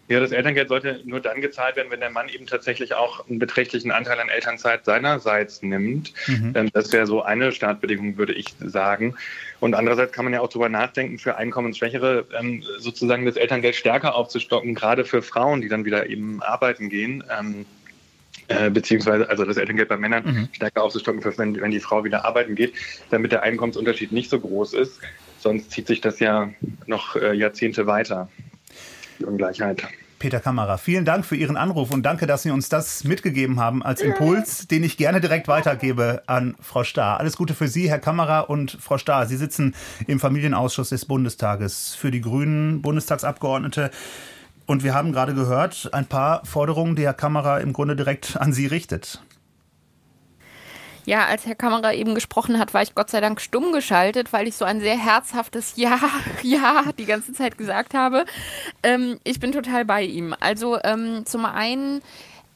Ja, das Elterngeld sollte nur dann gezahlt werden, wenn der Mann eben tatsächlich auch einen beträchtlichen Anteil an Elternzeit seinerseits nimmt. Mhm. Das wäre so eine Startbedingung, würde ich sagen. Und andererseits kann man ja auch darüber nachdenken, für Einkommensschwächere ähm, sozusagen das Elterngeld stärker aufzustocken, gerade für Frauen, die dann wieder eben arbeiten gehen. Ähm, äh, beziehungsweise also das Elterngeld bei Männern mhm. stärker aufzustocken, wenn, wenn die Frau wieder arbeiten geht, damit der Einkommensunterschied nicht so groß ist. Sonst zieht sich das ja noch äh, Jahrzehnte weiter die Ungleichheit. Peter Kammerer, vielen Dank für Ihren Anruf und danke, dass Sie uns das mitgegeben haben als Impuls, den ich gerne direkt weitergebe an Frau Starr. Alles Gute für Sie, Herr Kammerer und Frau Starr. Sie sitzen im Familienausschuss des Bundestages für die Grünen, Bundestagsabgeordnete. Und wir haben gerade gehört, ein paar Forderungen, die Herr Kammerer im Grunde direkt an Sie richtet. Ja, als Herr Kammerer eben gesprochen hat, war ich Gott sei Dank stumm geschaltet, weil ich so ein sehr herzhaftes Ja, Ja die ganze Zeit gesagt habe. Ähm, ich bin total bei ihm. Also ähm, zum einen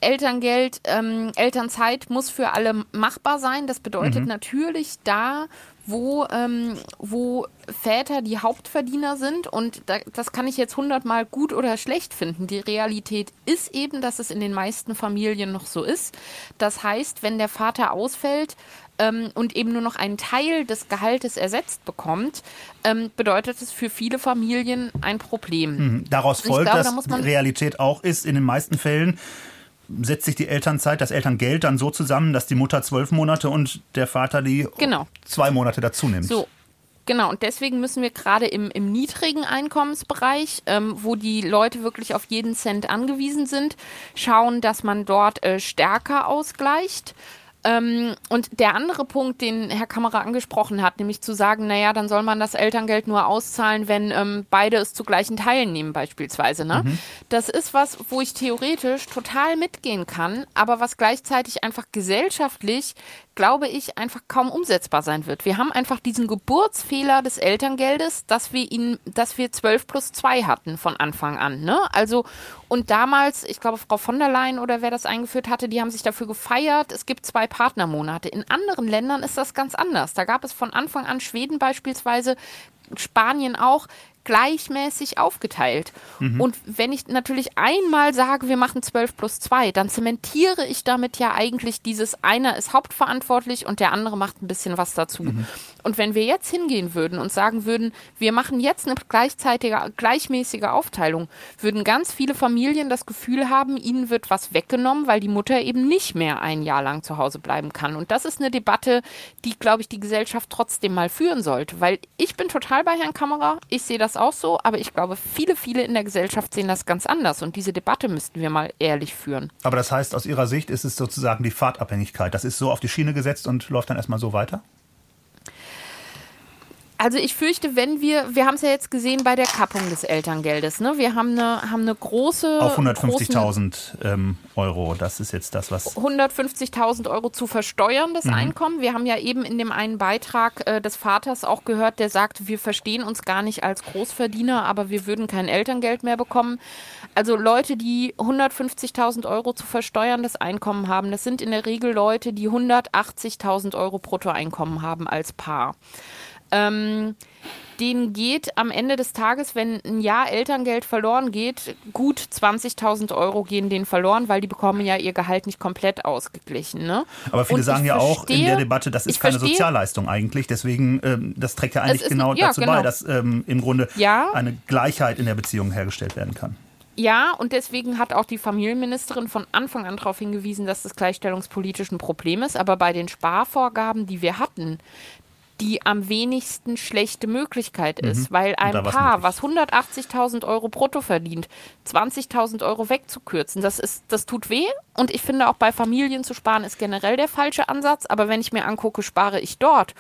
Elterngeld, ähm, Elternzeit muss für alle machbar sein. Das bedeutet mhm. natürlich da, wo, ähm, wo Väter die Hauptverdiener sind. Und da, das kann ich jetzt hundertmal gut oder schlecht finden. Die Realität ist eben, dass es in den meisten Familien noch so ist. Das heißt, wenn der Vater ausfällt, ähm, und eben nur noch einen Teil des Gehaltes ersetzt bekommt, ähm, bedeutet es für viele Familien ein Problem. Mhm. Daraus folgt, glaube, dass da Realität auch ist, in den meisten Fällen, setzt sich die Elternzeit, das Elterngeld dann so zusammen, dass die Mutter zwölf Monate und der Vater die genau. zwei Monate dazu nimmt. So. Genau, und deswegen müssen wir gerade im, im niedrigen Einkommensbereich, ähm, wo die Leute wirklich auf jeden Cent angewiesen sind, schauen, dass man dort äh, stärker ausgleicht. Ähm, und der andere Punkt, den Herr Kammerer angesprochen hat, nämlich zu sagen, naja, dann soll man das Elterngeld nur auszahlen, wenn ähm, beide es zu gleichen Teilen nehmen, beispielsweise. Ne? Mhm. Das ist was, wo ich theoretisch total mitgehen kann, aber was gleichzeitig einfach gesellschaftlich glaube ich, einfach kaum umsetzbar sein wird. Wir haben einfach diesen Geburtsfehler des Elterngeldes, dass wir ihn, dass wir 12 plus 2 hatten von Anfang an. Ne? Also, und damals, ich glaube, Frau von der Leyen oder wer das eingeführt hatte, die haben sich dafür gefeiert, es gibt zwei Partnermonate. In anderen Ländern ist das ganz anders. Da gab es von Anfang an Schweden beispielsweise, Spanien auch, gleichmäßig aufgeteilt. Mhm. Und wenn ich natürlich einmal sage, wir machen 12 plus 2, dann zementiere ich damit ja eigentlich dieses, einer ist hauptverantwortlich und der andere macht ein bisschen was dazu. Mhm. Und wenn wir jetzt hingehen würden und sagen würden, wir machen jetzt eine gleichzeitige, gleichmäßige Aufteilung, würden ganz viele Familien das Gefühl haben, ihnen wird was weggenommen, weil die Mutter eben nicht mehr ein Jahr lang zu Hause bleiben kann. Und das ist eine Debatte, die, glaube ich, die Gesellschaft trotzdem mal führen sollte. Weil ich bin total bei Herrn Kammerer, ich sehe das auch so, aber ich glaube, viele, viele in der Gesellschaft sehen das ganz anders. Und diese Debatte müssten wir mal ehrlich führen. Aber das heißt, aus Ihrer Sicht ist es sozusagen die Fahrtabhängigkeit. Das ist so auf die Schiene gesetzt und läuft dann erstmal so weiter? Also ich fürchte, wenn wir, wir haben es ja jetzt gesehen bei der Kappung des Elterngeldes, ne? Wir haben eine, haben eine große... Auf 150.000 ähm, Euro, das ist jetzt das, was... 150.000 Euro zu versteuern, das mhm. Einkommen. Wir haben ja eben in dem einen Beitrag äh, des Vaters auch gehört, der sagt, wir verstehen uns gar nicht als Großverdiener, aber wir würden kein Elterngeld mehr bekommen. Also Leute, die 150.000 Euro zu versteuern, das Einkommen haben, das sind in der Regel Leute, die 180.000 Euro Bruttoeinkommen haben als Paar. Ähm, denen geht am Ende des Tages, wenn ein Jahr Elterngeld verloren geht, gut 20.000 Euro gehen denen verloren, weil die bekommen ja ihr Gehalt nicht komplett ausgeglichen. Ne? Aber viele sagen ja auch in der Debatte, das ist keine verstehe, Sozialleistung eigentlich. Deswegen, ähm, das trägt ja eigentlich genau ja, dazu genau. bei, dass ähm, im Grunde ja. eine Gleichheit in der Beziehung hergestellt werden kann. Ja, und deswegen hat auch die Familienministerin von Anfang an darauf hingewiesen, dass das gleichstellungspolitisch ein Problem ist. Aber bei den Sparvorgaben, die wir hatten, die am wenigsten schlechte Möglichkeit mhm. ist, mhm. weil ein Paar, was 180.000 Euro brutto verdient, 20.000 Euro wegzukürzen, das, ist, das tut weh. Und ich finde auch bei Familien zu sparen ist generell der falsche Ansatz. Aber wenn ich mir angucke, spare ich dort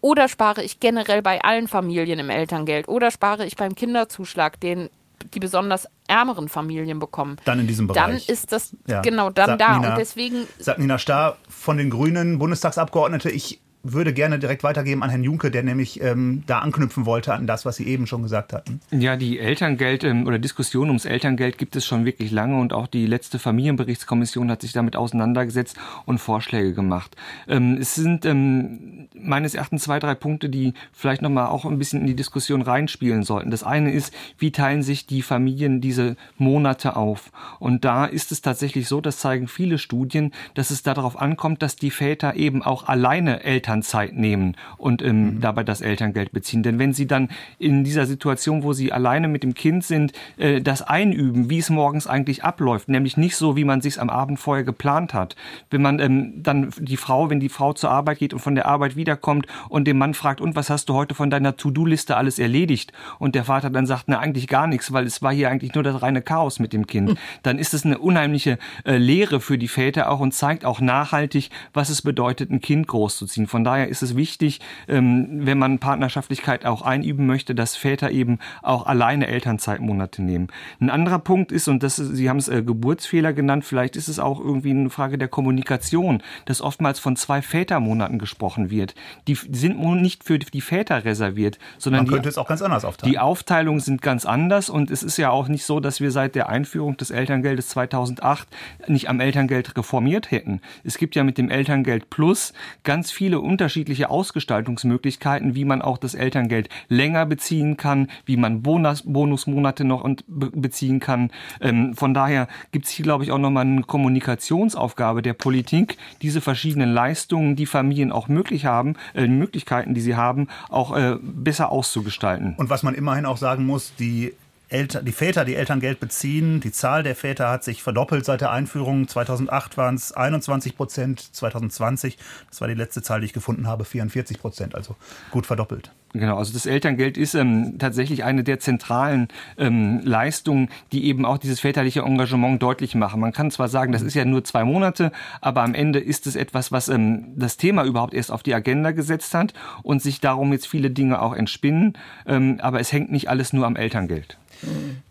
oder spare ich generell bei allen Familien im Elterngeld oder spare ich beim Kinderzuschlag, den die besonders ärmeren Familien bekommen. Dann in diesem Bereich. Dann ist das, ja. genau, dann da. Nina, und deswegen. Sagt Nina Starr von den Grünen, Bundestagsabgeordnete, ich würde gerne direkt weitergeben an Herrn Junke, der nämlich ähm, da anknüpfen wollte an das, was Sie eben schon gesagt hatten. Ja, die Elterngeld ähm, oder Diskussion ums Elterngeld gibt es schon wirklich lange und auch die letzte Familienberichtskommission hat sich damit auseinandergesetzt und Vorschläge gemacht. Ähm, es sind ähm, meines Erachtens zwei, drei Punkte, die vielleicht nochmal auch ein bisschen in die Diskussion reinspielen sollten. Das eine ist, wie teilen sich die Familien diese Monate auf? Und da ist es tatsächlich so, das zeigen viele Studien, dass es darauf ankommt, dass die Väter eben auch alleine Eltern Elternzeit nehmen und ähm, mhm. dabei das Elterngeld beziehen. Denn wenn sie dann in dieser Situation, wo sie alleine mit dem Kind sind, äh, das einüben, wie es morgens eigentlich abläuft, nämlich nicht so, wie man sich am Abend vorher geplant hat. Wenn man ähm, dann die Frau, wenn die Frau zur Arbeit geht und von der Arbeit wiederkommt und den Mann fragt, und was hast du heute von deiner To-Do-Liste alles erledigt? Und der Vater dann sagt, na eigentlich gar nichts, weil es war hier eigentlich nur das reine Chaos mit dem Kind. Mhm. Dann ist es eine unheimliche äh, Lehre für die Väter auch und zeigt auch nachhaltig, was es bedeutet, ein Kind großzuziehen. Von daher ist es wichtig, ähm, wenn man Partnerschaftlichkeit auch einüben möchte, dass Väter eben auch alleine Elternzeitmonate nehmen. Ein anderer Punkt ist, und das Sie haben es äh, Geburtsfehler genannt, vielleicht ist es auch irgendwie eine Frage der Kommunikation, dass oftmals von zwei Vätermonaten gesprochen wird. Die sind nicht für die Väter reserviert, sondern man könnte die, es auch ganz anders aufteilen. Die Aufteilungen sind ganz anders und es ist ja auch nicht so, dass wir seit der Einführung des Elterngeldes 2008 nicht am Elterngeld reformiert hätten. Es gibt ja mit dem Elterngeld Plus ganz viele unterschiedliche Ausgestaltungsmöglichkeiten, wie man auch das Elterngeld länger beziehen kann, wie man Bonus, Bonusmonate noch beziehen kann. Ähm, von daher gibt es hier, glaube ich, auch nochmal eine Kommunikationsaufgabe der Politik, diese verschiedenen Leistungen, die Familien auch möglich haben, äh, Möglichkeiten, die sie haben, auch äh, besser auszugestalten. Und was man immerhin auch sagen muss, die Eltern, die Väter, die Elterngeld beziehen. Die Zahl der Väter hat sich verdoppelt seit der Einführung. 2008 waren es 21 Prozent, 2020, das war die letzte Zahl, die ich gefunden habe, 44 Prozent, also gut verdoppelt. Genau, also das Elterngeld ist ähm, tatsächlich eine der zentralen ähm, Leistungen, die eben auch dieses väterliche Engagement deutlich machen. Man kann zwar sagen, das ist ja nur zwei Monate, aber am Ende ist es etwas, was ähm, das Thema überhaupt erst auf die Agenda gesetzt hat und sich darum jetzt viele Dinge auch entspinnen. Ähm, aber es hängt nicht alles nur am Elterngeld.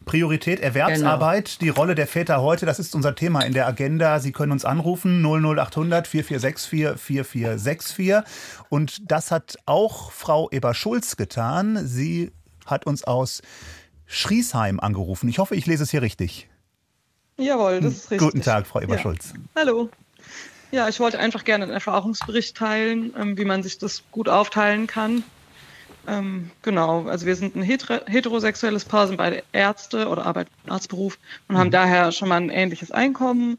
Priorität Erwerbsarbeit, genau. die Rolle der Väter heute, das ist unser Thema in der Agenda. Sie können uns anrufen 00800 4464 4464 und das hat auch Frau Eber-Schulz getan. Sie hat uns aus Schriesheim angerufen. Ich hoffe, ich lese es hier richtig. Jawohl, das ist richtig. Guten Tag, Frau Eber-Schulz. Ja. Hallo. Ja, ich wollte einfach gerne einen Erfahrungsbericht teilen, ähm, wie man sich das gut aufteilen kann. Ähm, genau, also wir sind ein heterosexuelles Paar, sind beide Ärzte oder arbeiten im Arztberuf und mhm. haben daher schon mal ein ähnliches Einkommen.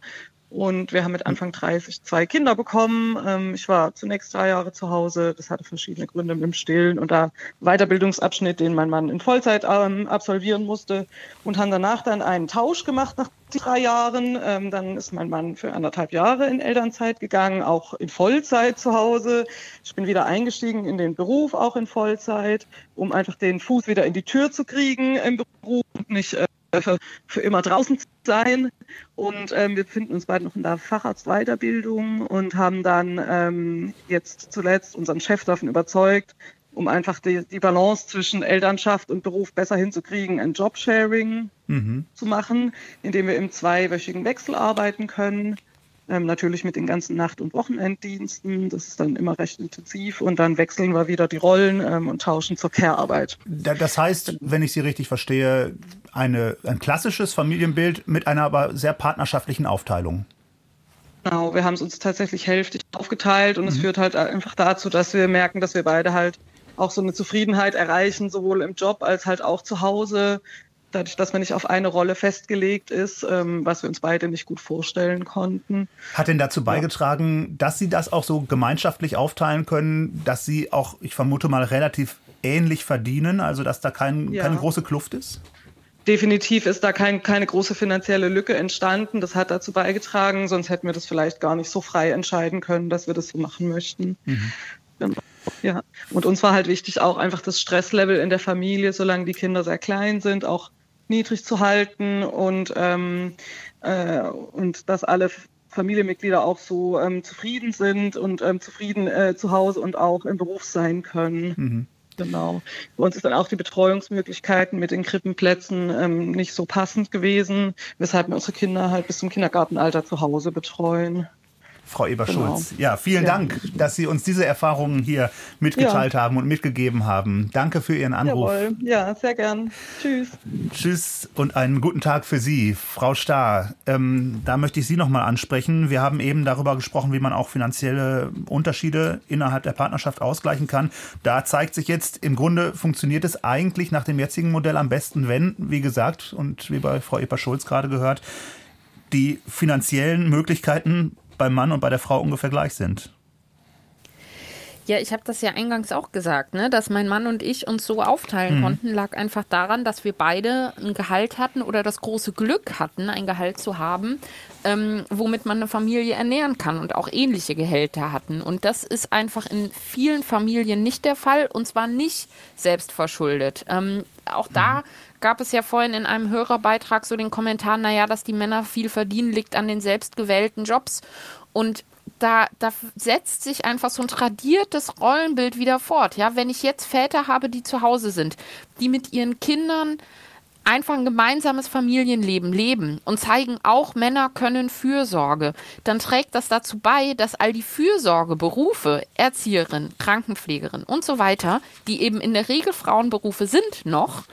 Und wir haben mit Anfang 30 zwei Kinder bekommen. Ähm, ich war zunächst drei Jahre zu Hause. Das hatte verschiedene Gründe mit dem Stillen und da Weiterbildungsabschnitt, den mein Mann in Vollzeit ähm, absolvieren musste. Und haben danach dann einen Tausch gemacht nach drei Jahren. Ähm, dann ist mein Mann für anderthalb Jahre in Elternzeit gegangen, auch in Vollzeit zu Hause. Ich bin wieder eingestiegen in den Beruf, auch in Vollzeit, um einfach den Fuß wieder in die Tür zu kriegen im Beruf und nicht äh, für, für, immer draußen zu sein. Und ähm, wir befinden uns beide noch in der Facharztweiterbildung und haben dann ähm, jetzt zuletzt unseren Chef davon überzeugt, um einfach die, die Balance zwischen Elternschaft und Beruf besser hinzukriegen, ein Jobsharing mhm. zu machen, indem wir im zweiwöchigen Wechsel arbeiten können. Ähm, natürlich mit den ganzen Nacht- und Wochenenddiensten. Das ist dann immer recht intensiv. Und dann wechseln wir wieder die Rollen ähm, und tauschen zur Care-Arbeit. Das heißt, wenn ich Sie richtig verstehe, eine, ein klassisches Familienbild mit einer aber sehr partnerschaftlichen Aufteilung. Genau, wir haben es uns tatsächlich hälftig aufgeteilt und mhm. es führt halt einfach dazu, dass wir merken, dass wir beide halt auch so eine Zufriedenheit erreichen, sowohl im Job als halt auch zu Hause dadurch, dass man nicht auf eine Rolle festgelegt ist, ähm, was wir uns beide nicht gut vorstellen konnten. Hat denn dazu beigetragen, ja. dass Sie das auch so gemeinschaftlich aufteilen können, dass Sie auch, ich vermute mal, relativ ähnlich verdienen, also dass da kein, ja. keine große Kluft ist? Definitiv ist da kein, keine große finanzielle Lücke entstanden. Das hat dazu beigetragen, sonst hätten wir das vielleicht gar nicht so frei entscheiden können, dass wir das so machen möchten. Mhm. Genau. Ja, und uns war halt wichtig auch einfach das Stresslevel in der Familie, solange die Kinder sehr klein sind, auch niedrig zu halten und, ähm, äh, und dass alle Familienmitglieder auch so ähm, zufrieden sind und ähm, zufrieden äh, zu Hause und auch im Beruf sein können. Mhm. Genau. Bei uns ist dann auch die Betreuungsmöglichkeiten mit den Krippenplätzen ähm, nicht so passend gewesen, weshalb wir unsere Kinder halt bis zum Kindergartenalter zu Hause betreuen. Frau Eberschulz. Genau. Ja, vielen ja. Dank, dass Sie uns diese Erfahrungen hier mitgeteilt ja. haben und mitgegeben haben. Danke für Ihren Anruf. Jawohl. Ja, sehr gern. Tschüss. Tschüss und einen guten Tag für Sie, Frau Starr. Ähm, da möchte ich Sie noch mal ansprechen. Wir haben eben darüber gesprochen, wie man auch finanzielle Unterschiede innerhalb der Partnerschaft ausgleichen kann. Da zeigt sich jetzt, im Grunde funktioniert es eigentlich nach dem jetzigen Modell am besten, wenn, wie gesagt, und wie bei Frau Eberschulz gerade gehört, die finanziellen Möglichkeiten beim Mann und bei der Frau ungefähr gleich sind. Ja, ich habe das ja eingangs auch gesagt, ne? dass mein Mann und ich uns so aufteilen mhm. konnten, lag einfach daran, dass wir beide ein Gehalt hatten oder das große Glück hatten, ein Gehalt zu haben, ähm, womit man eine Familie ernähren kann und auch ähnliche Gehälter hatten. Und das ist einfach in vielen Familien nicht der Fall und zwar nicht selbstverschuldet. Ähm, auch da mhm. Gab es ja vorhin in einem Hörerbeitrag so den Kommentar, naja, dass die Männer viel verdienen, liegt an den selbstgewählten Jobs. Und da, da setzt sich einfach so ein tradiertes Rollenbild wieder fort. Ja, wenn ich jetzt Väter habe, die zu Hause sind, die mit ihren Kindern einfach ein gemeinsames Familienleben leben und zeigen auch, Männer können Fürsorge, dann trägt das dazu bei, dass all die Fürsorgeberufe, Erzieherin, Krankenpflegerin und so weiter, die eben in der Regel Frauenberufe sind noch,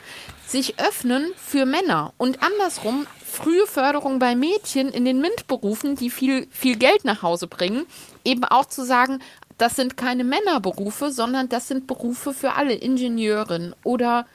sich öffnen für Männer. Und andersrum frühe Förderung bei Mädchen in den MINT-Berufen, die viel, viel Geld nach Hause bringen, eben auch zu sagen, das sind keine Männerberufe, sondern das sind Berufe für alle Ingenieurin oder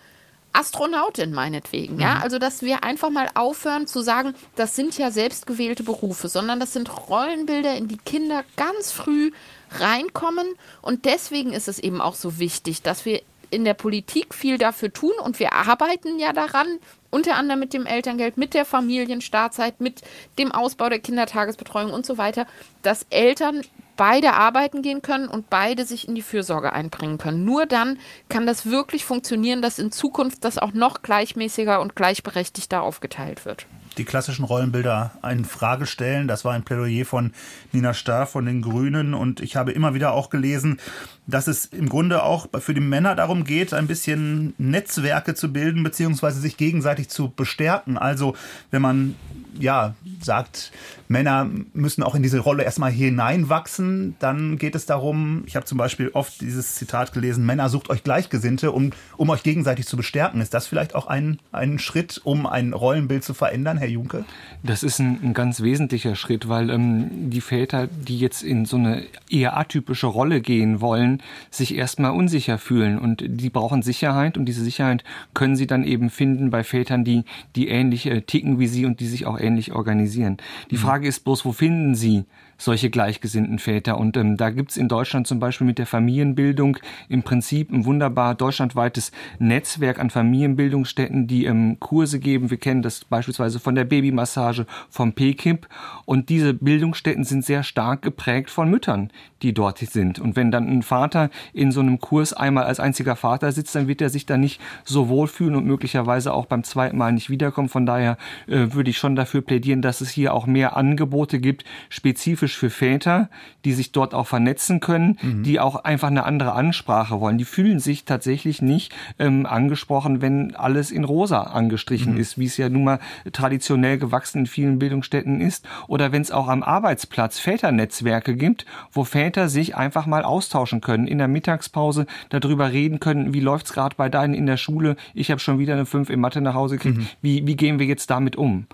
Astronautin meinetwegen, mhm. ja, also dass wir einfach mal aufhören zu sagen, das sind ja selbstgewählte Berufe, sondern das sind Rollenbilder, in die Kinder ganz früh reinkommen. Und deswegen ist es eben auch so wichtig, dass wir in der Politik viel dafür tun. Und wir arbeiten ja daran, unter anderem mit dem Elterngeld, mit der Familienstartzeit, mit dem Ausbau der Kindertagesbetreuung und so weiter, dass Eltern beide arbeiten gehen können und beide sich in die Fürsorge einbringen können. Nur dann kann das wirklich funktionieren, dass in Zukunft das auch noch gleichmäßiger und gleichberechtigter aufgeteilt wird die klassischen Rollenbilder in Frage stellen. Das war ein Plädoyer von Nina Starr von den Grünen und ich habe immer wieder auch gelesen, dass es im Grunde auch für die Männer darum geht, ein bisschen Netzwerke zu bilden beziehungsweise sich gegenseitig zu bestärken. Also wenn man ja sagt, Männer müssen auch in diese Rolle erstmal hineinwachsen, dann geht es darum, ich habe zum Beispiel oft dieses Zitat gelesen, Männer sucht euch Gleichgesinnte, um, um euch gegenseitig zu bestärken. Ist das vielleicht auch ein, ein Schritt, um ein Rollenbild zu verändern, Herr Junke? Das ist ein, ein ganz wesentlicher Schritt, weil ähm, die Väter, die jetzt in so eine eher atypische Rolle gehen wollen, sich erstmal unsicher fühlen und die brauchen Sicherheit und diese Sicherheit können sie dann eben finden bei Vätern, die, die ähnlich äh, ticken wie sie und die sich auch ähnlich organisieren. Die mhm. Frage ist bloß, wo finden sie solche gleichgesinnten Väter. Und ähm, da gibt's in Deutschland zum Beispiel mit der Familienbildung im Prinzip ein wunderbar deutschlandweites Netzwerk an Familienbildungsstätten, die ähm, Kurse geben. Wir kennen das beispielsweise von der Babymassage, vom PKIP. Und diese Bildungsstätten sind sehr stark geprägt von Müttern, die dort sind. Und wenn dann ein Vater in so einem Kurs einmal als einziger Vater sitzt, dann wird er sich da nicht so wohlfühlen und möglicherweise auch beim zweiten Mal nicht wiederkommen. Von daher äh, würde ich schon dafür plädieren, dass es hier auch mehr Angebote gibt, spezifisch für Väter, die sich dort auch vernetzen können, mhm. die auch einfach eine andere Ansprache wollen. Die fühlen sich tatsächlich nicht ähm, angesprochen, wenn alles in rosa angestrichen mhm. ist, wie es ja nun mal traditionell gewachsen in vielen Bildungsstätten ist. Oder wenn es auch am Arbeitsplatz Väternetzwerke gibt, wo Väter Väter sich einfach mal austauschen können, in der Mittagspause darüber reden können, wie läuft's gerade bei deinen in der Schule, ich habe schon wieder eine 5 in Mathe nach Hause gekriegt, mhm. wie, wie gehen wir jetzt damit um?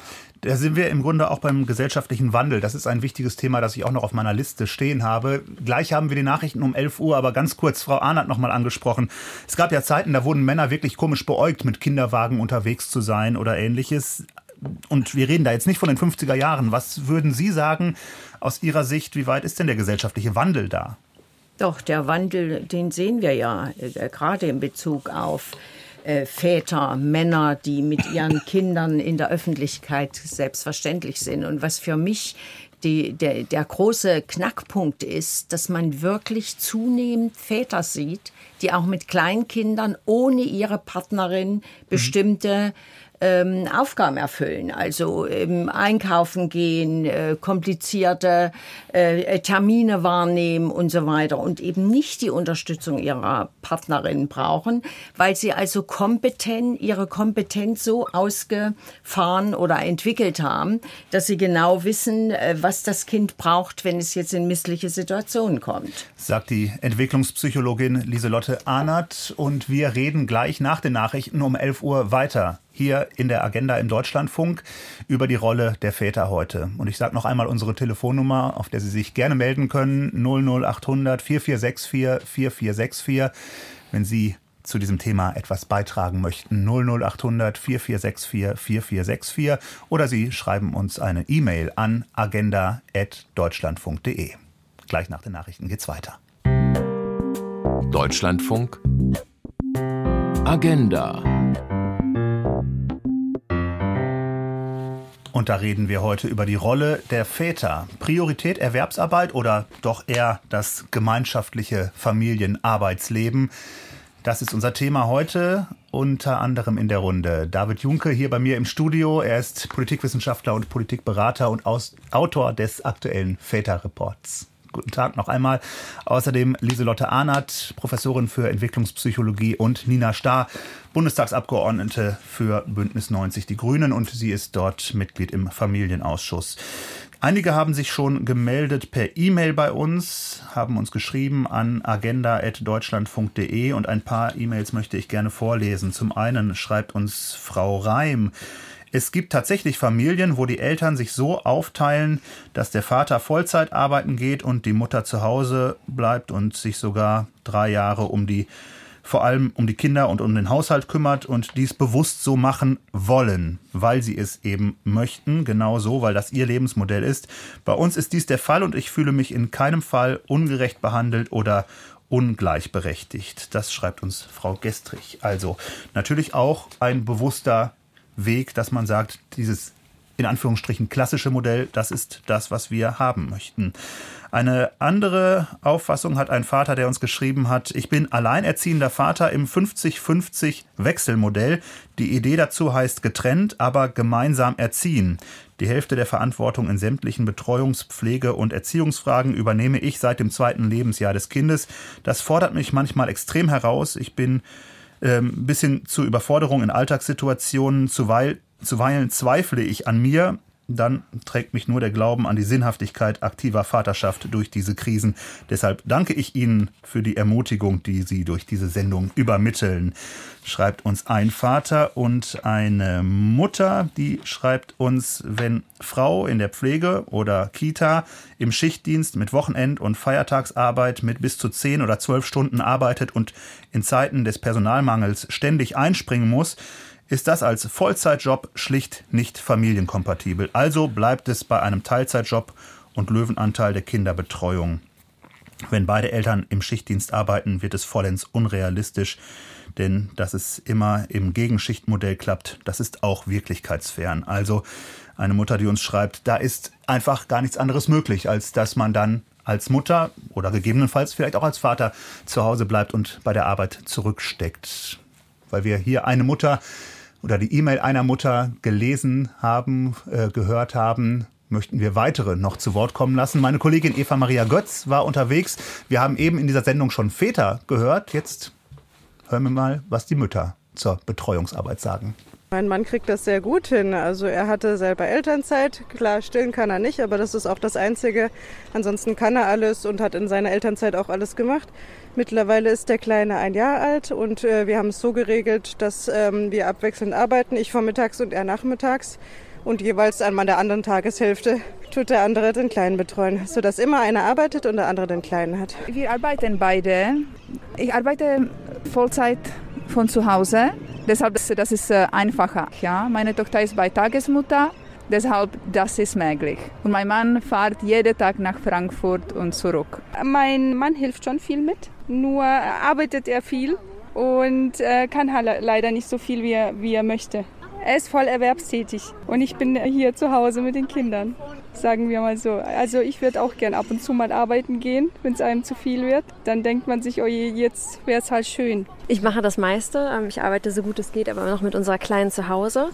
Da sind wir im Grunde auch beim gesellschaftlichen Wandel. Das ist ein wichtiges Thema, das ich auch noch auf meiner Liste stehen habe. Gleich haben wir die Nachrichten um 11 Uhr, aber ganz kurz, Frau Ahn hat noch mal angesprochen. Es gab ja Zeiten, da wurden Männer wirklich komisch beäugt, mit Kinderwagen unterwegs zu sein oder ähnliches. Und wir reden da jetzt nicht von den 50er Jahren. Was würden Sie sagen, aus Ihrer Sicht, wie weit ist denn der gesellschaftliche Wandel da? Doch, der Wandel, den sehen wir ja äh, gerade in Bezug auf äh, Väter, Männer, die mit ihren Kindern in der Öffentlichkeit selbstverständlich sind. Und was für mich die, der, der große Knackpunkt ist, dass man wirklich zunehmend Väter sieht, die auch mit Kleinkindern ohne ihre Partnerin mhm. Ähm, Aufgaben erfüllen. Also ähm, einkaufen gehen, äh, komplizierte äh, Termine wahrnehmen und so weiter und eben nicht die Unterstützung ihrer Partnerin brauchen, weil sie also kompetent, ihre Kompetenz so ausgefahren oder entwickelt haben, dass sie genau wissen, äh, was das Kind braucht, wenn es jetzt in missliche Situationen kommt. Sagt die Entwicklungspsychologin Lieselotte Ahnert und wir reden gleich nach den Nachrichten um 11 Uhr weiter hier in der Agenda im Deutschlandfunk über die Rolle der Väter heute. Und ich sage noch einmal unsere Telefonnummer, auf der Sie sich gerne melden können, 00800 4464 4464, wenn Sie zu diesem Thema etwas beitragen möchten, 00800 4464 4464 oder Sie schreiben uns eine E-Mail an agenda.deutschlandfunk.de. Gleich nach den Nachrichten geht's weiter. Deutschlandfunk Agenda Und da reden wir heute über die Rolle der Väter. Priorität Erwerbsarbeit oder doch eher das gemeinschaftliche Familienarbeitsleben? Das ist unser Thema heute, unter anderem in der Runde. David Junke hier bei mir im Studio. Er ist Politikwissenschaftler und Politikberater und Autor des aktuellen Väterreports. Guten Tag noch einmal. Außerdem Lieselotte Ahnert, Professorin für Entwicklungspsychologie und Nina Starr, Bundestagsabgeordnete für Bündnis 90 Die Grünen und sie ist dort Mitglied im Familienausschuss. Einige haben sich schon gemeldet per E-Mail bei uns, haben uns geschrieben an agenda.deutschlandfunk.de und ein paar E-Mails möchte ich gerne vorlesen. Zum einen schreibt uns Frau Reim, es gibt tatsächlich Familien, wo die Eltern sich so aufteilen, dass der Vater Vollzeit arbeiten geht und die Mutter zu Hause bleibt und sich sogar drei Jahre um die vor allem um die Kinder und um den Haushalt kümmert und dies bewusst so machen wollen, weil sie es eben möchten, genau so, weil das ihr Lebensmodell ist. Bei uns ist dies der Fall und ich fühle mich in keinem Fall ungerecht behandelt oder ungleichberechtigt. Das schreibt uns Frau Gestrich. Also natürlich auch ein bewusster Weg, dass man sagt, dieses in Anführungsstrichen klassische Modell, das ist das, was wir haben möchten. Eine andere Auffassung hat ein Vater, der uns geschrieben hat, ich bin alleinerziehender Vater im 50-50 Wechselmodell. Die Idee dazu heißt getrennt, aber gemeinsam erziehen. Die Hälfte der Verantwortung in sämtlichen Betreuungs-, Pflege- und Erziehungsfragen übernehme ich seit dem zweiten Lebensjahr des Kindes. Das fordert mich manchmal extrem heraus. Ich bin ähm, bis hin zu Überforderung in Alltagssituationen. Zuweil, zuweilen zweifle ich an mir, dann trägt mich nur der Glauben an die Sinnhaftigkeit aktiver Vaterschaft durch diese Krisen. Deshalb danke ich Ihnen für die Ermutigung, die Sie durch diese Sendung übermitteln. Schreibt uns ein Vater und eine Mutter, die schreibt uns, wenn Frau in der Pflege oder Kita im Schichtdienst mit Wochenend- und Feiertagsarbeit mit bis zu zehn oder zwölf Stunden arbeitet und in Zeiten des Personalmangels ständig einspringen muss, ist das als Vollzeitjob schlicht nicht familienkompatibel. Also bleibt es bei einem Teilzeitjob und Löwenanteil der Kinderbetreuung. Wenn beide Eltern im Schichtdienst arbeiten, wird es vollends unrealistisch, denn dass es immer im Gegenschichtmodell klappt, das ist auch wirklichkeitsfern. Also eine Mutter, die uns schreibt, da ist einfach gar nichts anderes möglich, als dass man dann als Mutter oder gegebenenfalls vielleicht auch als Vater zu Hause bleibt und bei der Arbeit zurücksteckt. Weil wir hier eine Mutter oder die E-Mail einer Mutter gelesen haben, äh, gehört haben, möchten wir weitere noch zu Wort kommen lassen. Meine Kollegin Eva Maria Götz war unterwegs. Wir haben eben in dieser Sendung schon Väter gehört. Jetzt hören wir mal, was die Mütter zur Betreuungsarbeit sagen. Mein Mann kriegt das sehr gut hin. Also er hatte selber Elternzeit. Klar, stillen kann er nicht, aber das ist auch das Einzige. Ansonsten kann er alles und hat in seiner Elternzeit auch alles gemacht. Mittlerweile ist der Kleine ein Jahr alt und äh, wir haben es so geregelt, dass ähm, wir abwechselnd arbeiten. Ich vormittags und er nachmittags. Und jeweils an der anderen Tageshälfte tut der andere den Kleinen betreuen, sodass immer einer arbeitet und der andere den Kleinen hat. Wir arbeiten beide. Ich arbeite Vollzeit von zu Hause. Deshalb das ist äh, einfacher. Ja, meine Tochter ist bei Tagesmutter. Deshalb, das ist möglich. Und mein Mann fährt jeden Tag nach Frankfurt und zurück. Mein Mann hilft schon viel mit, nur arbeitet er viel und äh, kann halt leider nicht so viel, wie er, wie er möchte. Er ist voll erwerbstätig und ich bin hier zu Hause mit den Kindern, sagen wir mal so. Also ich würde auch gern ab und zu mal arbeiten gehen, wenn es einem zu viel wird. Dann denkt man sich, oh je, jetzt wäre es halt schön. Ich mache das meiste. Ähm, ich arbeite so gut es geht, aber noch mit unserer Kleinen zu Hause.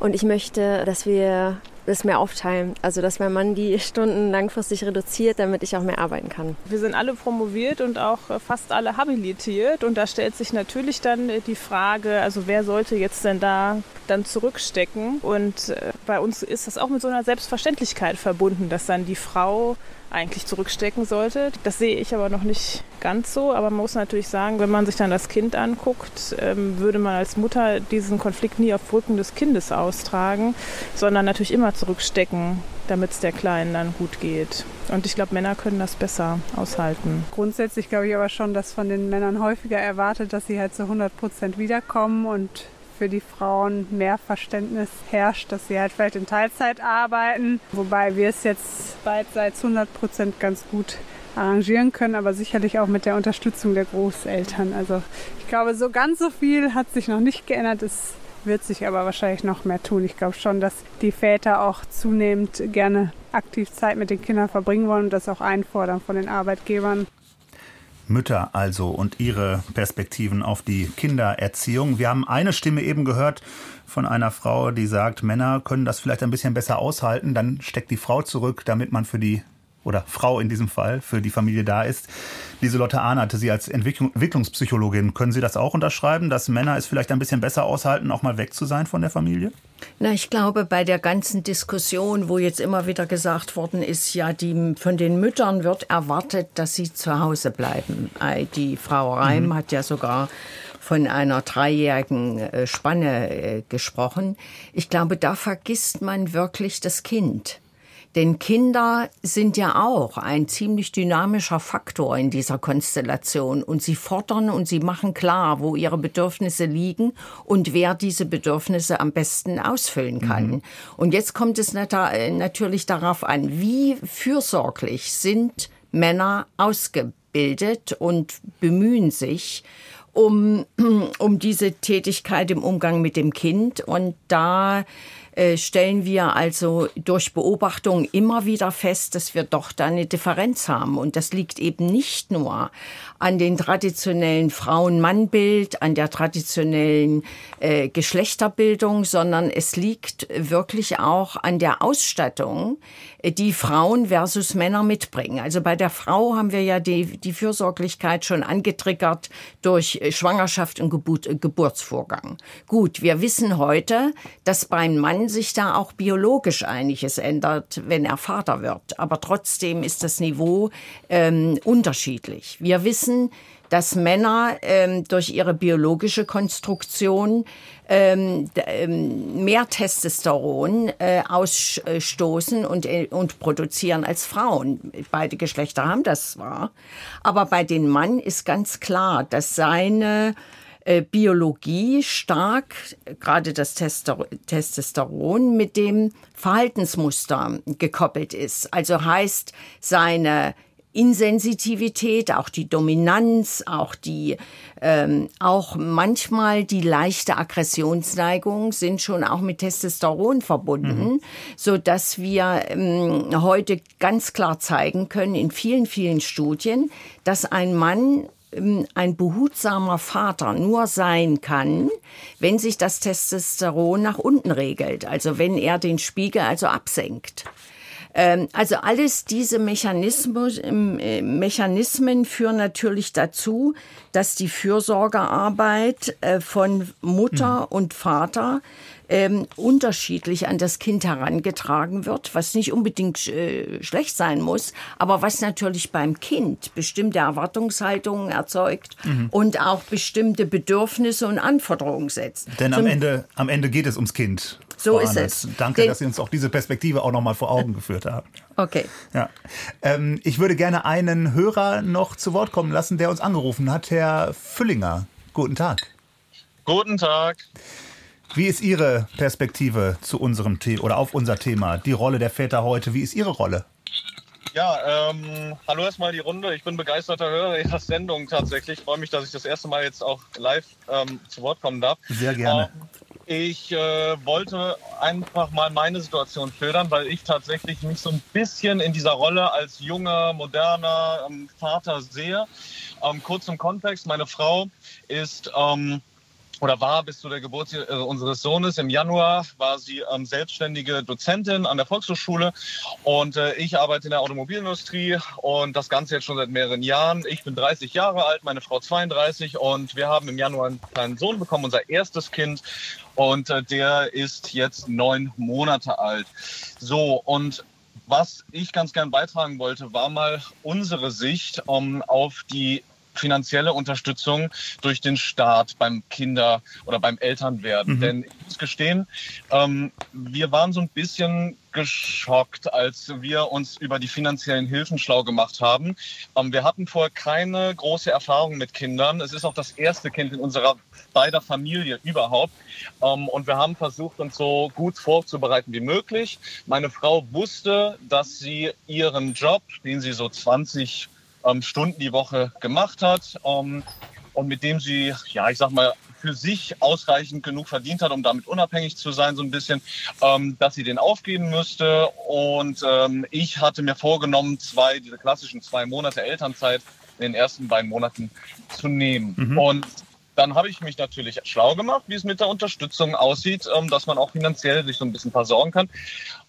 Und ich möchte, dass wir das mehr aufteilen. Also, dass mein Mann die Stunden langfristig reduziert, damit ich auch mehr arbeiten kann. Wir sind alle promoviert und auch fast alle habilitiert. Und da stellt sich natürlich dann die Frage, also wer sollte jetzt denn da dann zurückstecken? Und äh, bei uns ist das auch mit so einer Selbstverständlichkeit verbunden, dass dann die Frau eigentlich zurückstecken sollte. Das sehe ich aber noch nicht ganz so. Aber man muss natürlich sagen, wenn man sich dann das Kind anguckt, ähm, würde man als Mutter diesen Konflikt nie auf Rücken des Kindes austragen, sondern natürlich immer zurückstecken, damit es der Kleinen dann gut geht. Und ich glaube, Männer können das besser aushalten. Grundsätzlich glaube ich aber schon, dass von den Männern häufiger erwartet, dass sie halt zu 100 Prozent wiederkommen und für die Frauen mehr Verständnis herrscht, dass sie halt vielleicht in Teilzeit arbeiten, wobei wir es jetzt beidseits 100 Prozent ganz gut arrangieren können, aber sicherlich auch mit der Unterstützung der Großeltern. Also ich glaube, so ganz so viel hat sich noch nicht geändert. Es wird sich aber wahrscheinlich noch mehr tun. Ich glaube schon, dass die Väter auch zunehmend gerne aktiv Zeit mit den Kindern verbringen wollen und das auch einfordern von den Arbeitgebern. Mütter also und ihre Perspektiven auf die Kindererziehung. Wir haben eine Stimme eben gehört von einer Frau, die sagt, Männer können das vielleicht ein bisschen besser aushalten, dann steckt die Frau zurück, damit man für die oder Frau in diesem Fall für die Familie da ist. Lieselotte hatte Sie als Entwicklungspsychologin, können Sie das auch unterschreiben, dass Männer es vielleicht ein bisschen besser aushalten, auch mal weg zu sein von der Familie? Na, ich glaube, bei der ganzen Diskussion, wo jetzt immer wieder gesagt worden ist, ja, die, von den Müttern wird erwartet, dass sie zu Hause bleiben. Die Frau Reim mhm. hat ja sogar von einer dreijährigen äh, Spanne äh, gesprochen. Ich glaube, da vergisst man wirklich das Kind. Denn Kinder sind ja auch ein ziemlich dynamischer Faktor in dieser Konstellation und sie fordern und sie machen klar, wo ihre Bedürfnisse liegen und wer diese Bedürfnisse am besten ausfüllen kann. Mhm. Und jetzt kommt es natürlich darauf an, wie fürsorglich sind Männer ausgebildet und bemühen sich, um, um diese Tätigkeit im Umgang mit dem Kind. Und da äh, stellen wir also durch Beobachtung immer wieder fest, dass wir doch da eine Differenz haben. Und das liegt eben nicht nur an den traditionellen Frauen-Mann-Bild, an der traditionellen äh, Geschlechterbildung, sondern es liegt wirklich auch an der Ausstattung, äh, die Frauen versus Männer mitbringen. Also bei der Frau haben wir ja die, die Fürsorglichkeit schon angetriggert durch äh, Schwangerschaft und Geburt, äh, Geburtsvorgang. Gut, wir wissen heute, dass beim Mann sich da auch biologisch einiges ändert, wenn er Vater wird. Aber trotzdem ist das Niveau ähm, unterschiedlich. Wir wissen, dass Männer ähm, durch ihre biologische Konstruktion ähm, ähm, mehr Testosteron äh, ausstoßen und, äh, und produzieren als Frauen. Beide Geschlechter haben das zwar, aber bei den Mann ist ganz klar, dass seine äh, Biologie stark, gerade das Testosteron, mit dem Verhaltensmuster gekoppelt ist. Also heißt, seine Insensitivität, auch die Dominanz, auch die, ähm, auch manchmal die leichte Aggressionsneigung sind schon auch mit Testosteron verbunden, mhm. so dass wir ähm, heute ganz klar zeigen können in vielen, vielen Studien, dass ein Mann ähm, ein behutsamer Vater nur sein kann, wenn sich das Testosteron nach unten regelt, also wenn er den Spiegel also absenkt. Ähm, also alles diese ähm, äh, Mechanismen führen natürlich dazu, dass die Fürsorgearbeit äh, von Mutter mhm. und Vater ähm, unterschiedlich an das Kind herangetragen wird, was nicht unbedingt äh, schlecht sein muss, aber was natürlich beim Kind bestimmte Erwartungshaltungen erzeugt mhm. und auch bestimmte Bedürfnisse und Anforderungen setzt. Denn am Ende, am Ende geht es ums Kind. So ist es. Danke, Den dass Sie uns auch diese Perspektive auch noch mal vor Augen geführt haben. Okay. Ja. Ähm, ich würde gerne einen Hörer noch zu Wort kommen lassen, der uns angerufen hat, Herr Füllinger. Guten Tag. Guten Tag. Wie ist Ihre Perspektive zu unserem Thema oder auf unser Thema? Die Rolle der Väter heute. Wie ist Ihre Rolle? Ja, ähm, hallo erstmal die Runde. Ich bin begeisterter Hörer Ihrer Sendung tatsächlich. Ich freue mich, dass ich das erste Mal jetzt auch live ähm, zu Wort kommen darf. Sehr gerne. Ähm, ich äh, wollte einfach mal meine Situation schildern, weil ich tatsächlich mich so ein bisschen in dieser Rolle als junger, moderner ähm, Vater sehe. Ähm, kurz zum Kontext, meine Frau ist ähm, oder war bis zu der Geburt äh, unseres Sohnes im Januar, war sie ähm, selbstständige Dozentin an der Volkshochschule und äh, ich arbeite in der Automobilindustrie und das Ganze jetzt schon seit mehreren Jahren. Ich bin 30 Jahre alt, meine Frau 32 und wir haben im Januar einen kleinen Sohn bekommen, unser erstes Kind und äh, der ist jetzt neun Monate alt. So und was ich ganz gern beitragen wollte, war mal unsere Sicht um, ähm, auf die finanzielle Unterstützung durch den Staat beim Kinder- oder beim Elternwerden. Mhm. Denn ich muss gestehen, ähm, wir waren so ein bisschen geschockt, als wir uns über die finanziellen Hilfen schlau gemacht haben. Ähm, wir hatten vorher keine große Erfahrung mit Kindern. Es ist auch das erste Kind in unserer beider Familie überhaupt. Ähm, und wir haben versucht, uns so gut vorzubereiten wie möglich. Meine Frau wusste, dass sie ihren Job, den sie so 20 ähm, Stunden die Woche gemacht hat ähm, und mit dem sie, ja, ich sag mal, für sich ausreichend genug verdient hat, um damit unabhängig zu sein, so ein bisschen, ähm, dass sie den aufgeben müsste. Und ähm, ich hatte mir vorgenommen, zwei, diese klassischen zwei Monate Elternzeit in den ersten beiden Monaten zu nehmen. Mhm. Und dann habe ich mich natürlich schlau gemacht, wie es mit der Unterstützung aussieht, ähm, dass man auch finanziell sich so ein bisschen versorgen kann.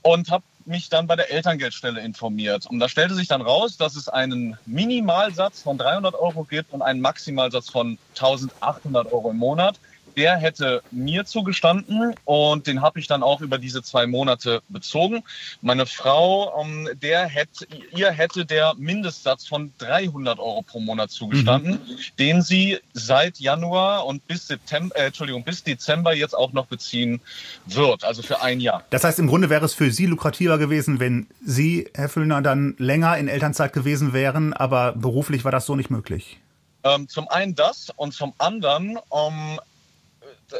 Und habe mich dann bei der Elterngeldstelle informiert. Und da stellte sich dann raus, dass es einen Minimalsatz von 300 Euro gibt und einen Maximalsatz von 1800 Euro im Monat der hätte mir zugestanden und den habe ich dann auch über diese zwei Monate bezogen. Meine Frau, ähm, der hätte, ihr hätte der Mindestsatz von 300 Euro pro Monat zugestanden, mhm. den sie seit Januar und bis September, äh, Entschuldigung, bis Dezember jetzt auch noch beziehen wird, also für ein Jahr. Das heißt, im Grunde wäre es für Sie lukrativer gewesen, wenn Sie, Herr Füllner, dann länger in Elternzeit gewesen wären, aber beruflich war das so nicht möglich. Ähm, zum einen das und zum anderen ähm,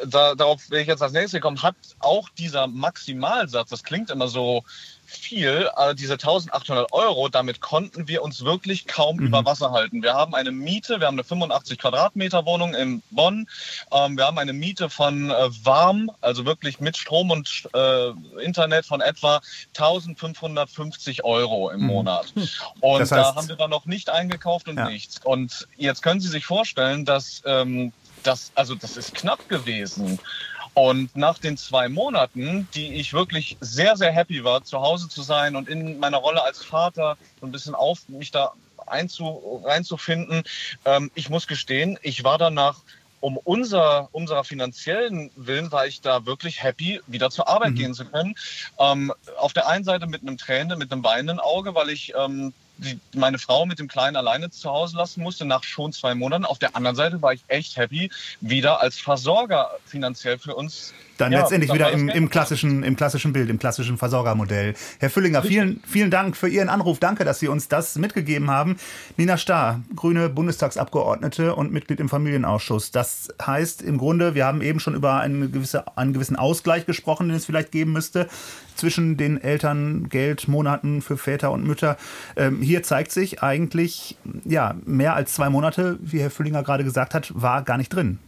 da, darauf will ich jetzt als nächstes kommen, hat auch dieser Maximalsatz, das klingt immer so viel, äh, diese 1800 Euro, damit konnten wir uns wirklich kaum mhm. über Wasser halten. Wir haben eine Miete, wir haben eine 85 Quadratmeter Wohnung in Bonn, ähm, wir haben eine Miete von äh, warm, also wirklich mit Strom und äh, Internet von etwa 1550 Euro im mhm. Monat. Und das heißt, da haben wir dann noch nicht eingekauft und ja. nichts. Und jetzt können Sie sich vorstellen, dass ähm, das, also das ist knapp gewesen. Und nach den zwei Monaten, die ich wirklich sehr, sehr happy war, zu Hause zu sein und in meiner Rolle als Vater so ein bisschen auf mich da einzu, reinzufinden, ähm, ich muss gestehen, ich war danach um unser, unserer finanziellen Willen war ich da wirklich happy, wieder zur Arbeit mhm. gehen zu können. Ähm, auf der einen Seite mit einem Tränen, mit einem weinenden Auge, weil ich ähm, die, meine Frau mit dem Kleinen alleine zu Hause lassen musste, nach schon zwei Monaten. Auf der anderen Seite war ich echt happy, wieder als Versorger finanziell für uns dann ja, letztendlich wieder im, im, klassischen, im klassischen Bild, im klassischen Versorgermodell. Herr Füllinger, vielen, vielen Dank für Ihren Anruf. Danke, dass Sie uns das mitgegeben haben. Nina Starr, grüne Bundestagsabgeordnete und Mitglied im Familienausschuss. Das heißt im Grunde, wir haben eben schon über eine gewisse, einen gewissen Ausgleich gesprochen, den es vielleicht geben müsste zwischen den Elterngeldmonaten für Väter und Mütter. Ähm, hier zeigt sich eigentlich, ja, mehr als zwei Monate, wie Herr Füllinger gerade gesagt hat, war gar nicht drin.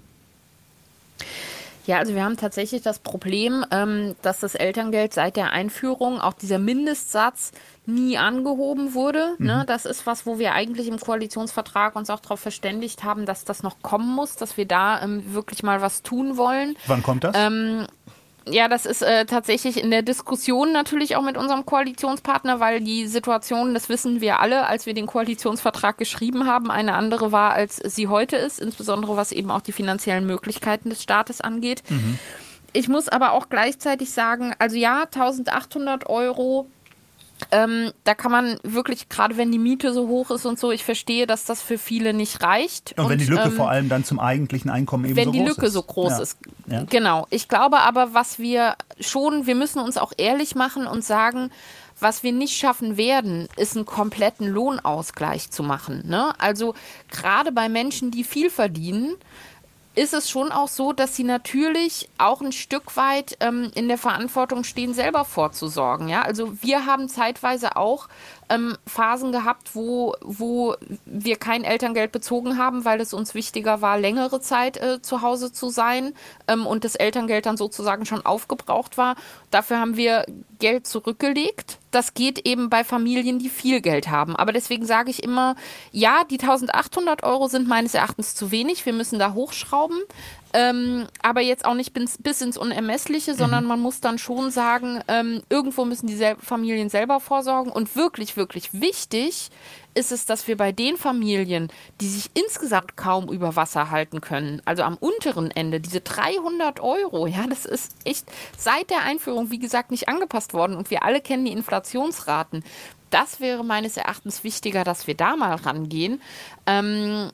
Ja, also wir haben tatsächlich das Problem, ähm, dass das Elterngeld seit der Einführung, auch dieser Mindestsatz, nie angehoben wurde. Ne? Mhm. Ne? Das ist was, wo wir eigentlich im Koalitionsvertrag uns auch darauf verständigt haben, dass das noch kommen muss, dass wir da ähm, wirklich mal was tun wollen. Wann kommt das? Ähm, ja, das ist äh, tatsächlich in der Diskussion natürlich auch mit unserem Koalitionspartner, weil die Situation, das wissen wir alle, als wir den Koalitionsvertrag geschrieben haben, eine andere war, als sie heute ist, insbesondere was eben auch die finanziellen Möglichkeiten des Staates angeht. Mhm. Ich muss aber auch gleichzeitig sagen, also ja, 1800 Euro ähm, da kann man wirklich, gerade wenn die Miete so hoch ist und so, ich verstehe, dass das für viele nicht reicht. Und, und wenn die Lücke ähm, vor allem dann zum eigentlichen Einkommen eben so groß ist. Wenn die Lücke so groß ja. ist. Ja. Genau. Ich glaube aber, was wir schon, wir müssen uns auch ehrlich machen und sagen, was wir nicht schaffen werden, ist einen kompletten Lohnausgleich zu machen. Ne? Also gerade bei Menschen, die viel verdienen, ist es schon auch so, dass sie natürlich auch ein Stück weit ähm, in der Verantwortung stehen, selber vorzusorgen. Ja? Also wir haben zeitweise auch ähm, Phasen gehabt, wo, wo wir kein Elterngeld bezogen haben, weil es uns wichtiger war, längere Zeit äh, zu Hause zu sein ähm, und das Elterngeld dann sozusagen schon aufgebraucht war. Dafür haben wir Geld zurückgelegt. Das geht eben bei Familien, die viel Geld haben. Aber deswegen sage ich immer, ja, die 1800 Euro sind meines Erachtens zu wenig. Wir müssen da hochschrauben. Ähm, aber jetzt auch nicht bis, bis ins Unermessliche, sondern mhm. man muss dann schon sagen, ähm, irgendwo müssen die Familien selber vorsorgen. Und wirklich, wirklich wichtig ist es, dass wir bei den Familien, die sich insgesamt kaum über Wasser halten können, also am unteren Ende, diese 300 Euro, ja, das ist echt seit der Einführung, wie gesagt, nicht angepasst worden. Und wir alle kennen die Inflationsraten. Das wäre meines Erachtens wichtiger, dass wir da mal rangehen. Ähm,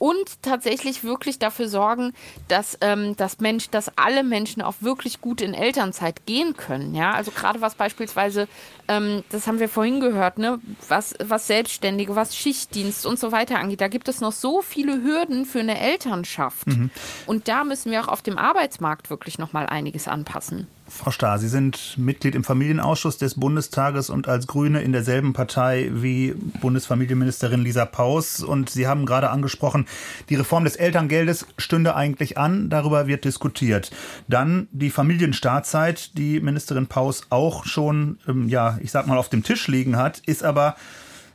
und tatsächlich wirklich dafür sorgen, dass, ähm, dass, Mensch, dass alle Menschen auch wirklich gut in Elternzeit gehen können. Ja, also gerade was beispielsweise, ähm, das haben wir vorhin gehört, ne, was, was Selbstständige, was Schichtdienst und so weiter angeht, da gibt es noch so viele Hürden für eine Elternschaft. Mhm. Und da müssen wir auch auf dem Arbeitsmarkt wirklich noch mal einiges anpassen. Frau Stahr, Sie sind Mitglied im Familienausschuss des Bundestages und als Grüne in derselben Partei wie Bundesfamilienministerin Lisa Paus. Und Sie haben gerade angesprochen, die Reform des Elterngeldes stünde eigentlich an. Darüber wird diskutiert. Dann die Familienstartzeit, die Ministerin Paus auch schon, ähm, ja, ich sag mal, auf dem Tisch liegen hat, ist aber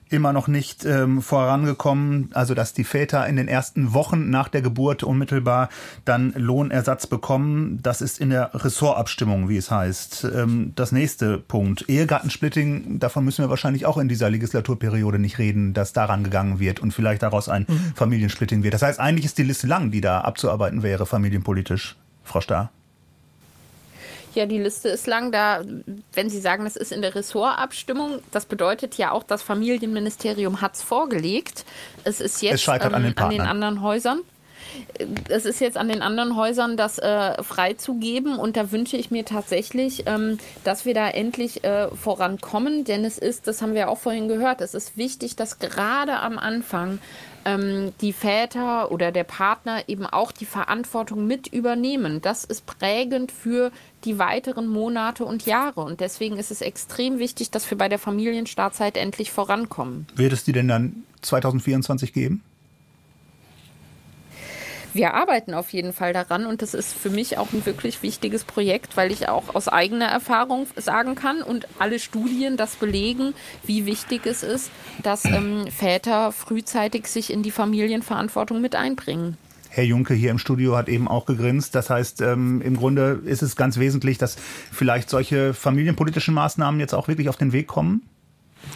immer noch nicht ähm, vorangekommen. Also dass die Väter in den ersten Wochen nach der Geburt unmittelbar dann Lohnersatz bekommen. Das ist in der Ressortabstimmung, wie es heißt. Ähm, das nächste Punkt. Ehegattensplitting, davon müssen wir wahrscheinlich auch in dieser Legislaturperiode nicht reden, dass daran gegangen wird und vielleicht daraus ein mhm. Familiensplitting wird. Das heißt, eigentlich ist die Liste lang, die da abzuarbeiten wäre, familienpolitisch. Frau Starr. Ja, die Liste ist lang. Da, wenn Sie sagen, das ist in der Ressortabstimmung, das bedeutet ja auch, das Familienministerium hat es vorgelegt. Es ist jetzt es ähm, an, den an, den anderen Häusern. es ist jetzt an den anderen Häusern, das äh, freizugeben. Und da wünsche ich mir tatsächlich, ähm, dass wir da endlich äh, vorankommen. Denn es ist, das haben wir auch vorhin gehört, es ist wichtig, dass gerade am Anfang ähm, die Väter oder der Partner eben auch die Verantwortung mit übernehmen. Das ist prägend für die weiteren Monate und Jahre. Und deswegen ist es extrem wichtig, dass wir bei der Familienstartzeit endlich vorankommen. Wird es die denn dann 2024 geben? Wir arbeiten auf jeden Fall daran und das ist für mich auch ein wirklich wichtiges Projekt, weil ich auch aus eigener Erfahrung sagen kann und alle Studien das belegen, wie wichtig es ist, dass ähm, Väter frühzeitig sich in die Familienverantwortung mit einbringen. Herr Junke hier im Studio hat eben auch gegrinst. Das heißt, ähm, im Grunde ist es ganz wesentlich, dass vielleicht solche familienpolitischen Maßnahmen jetzt auch wirklich auf den Weg kommen.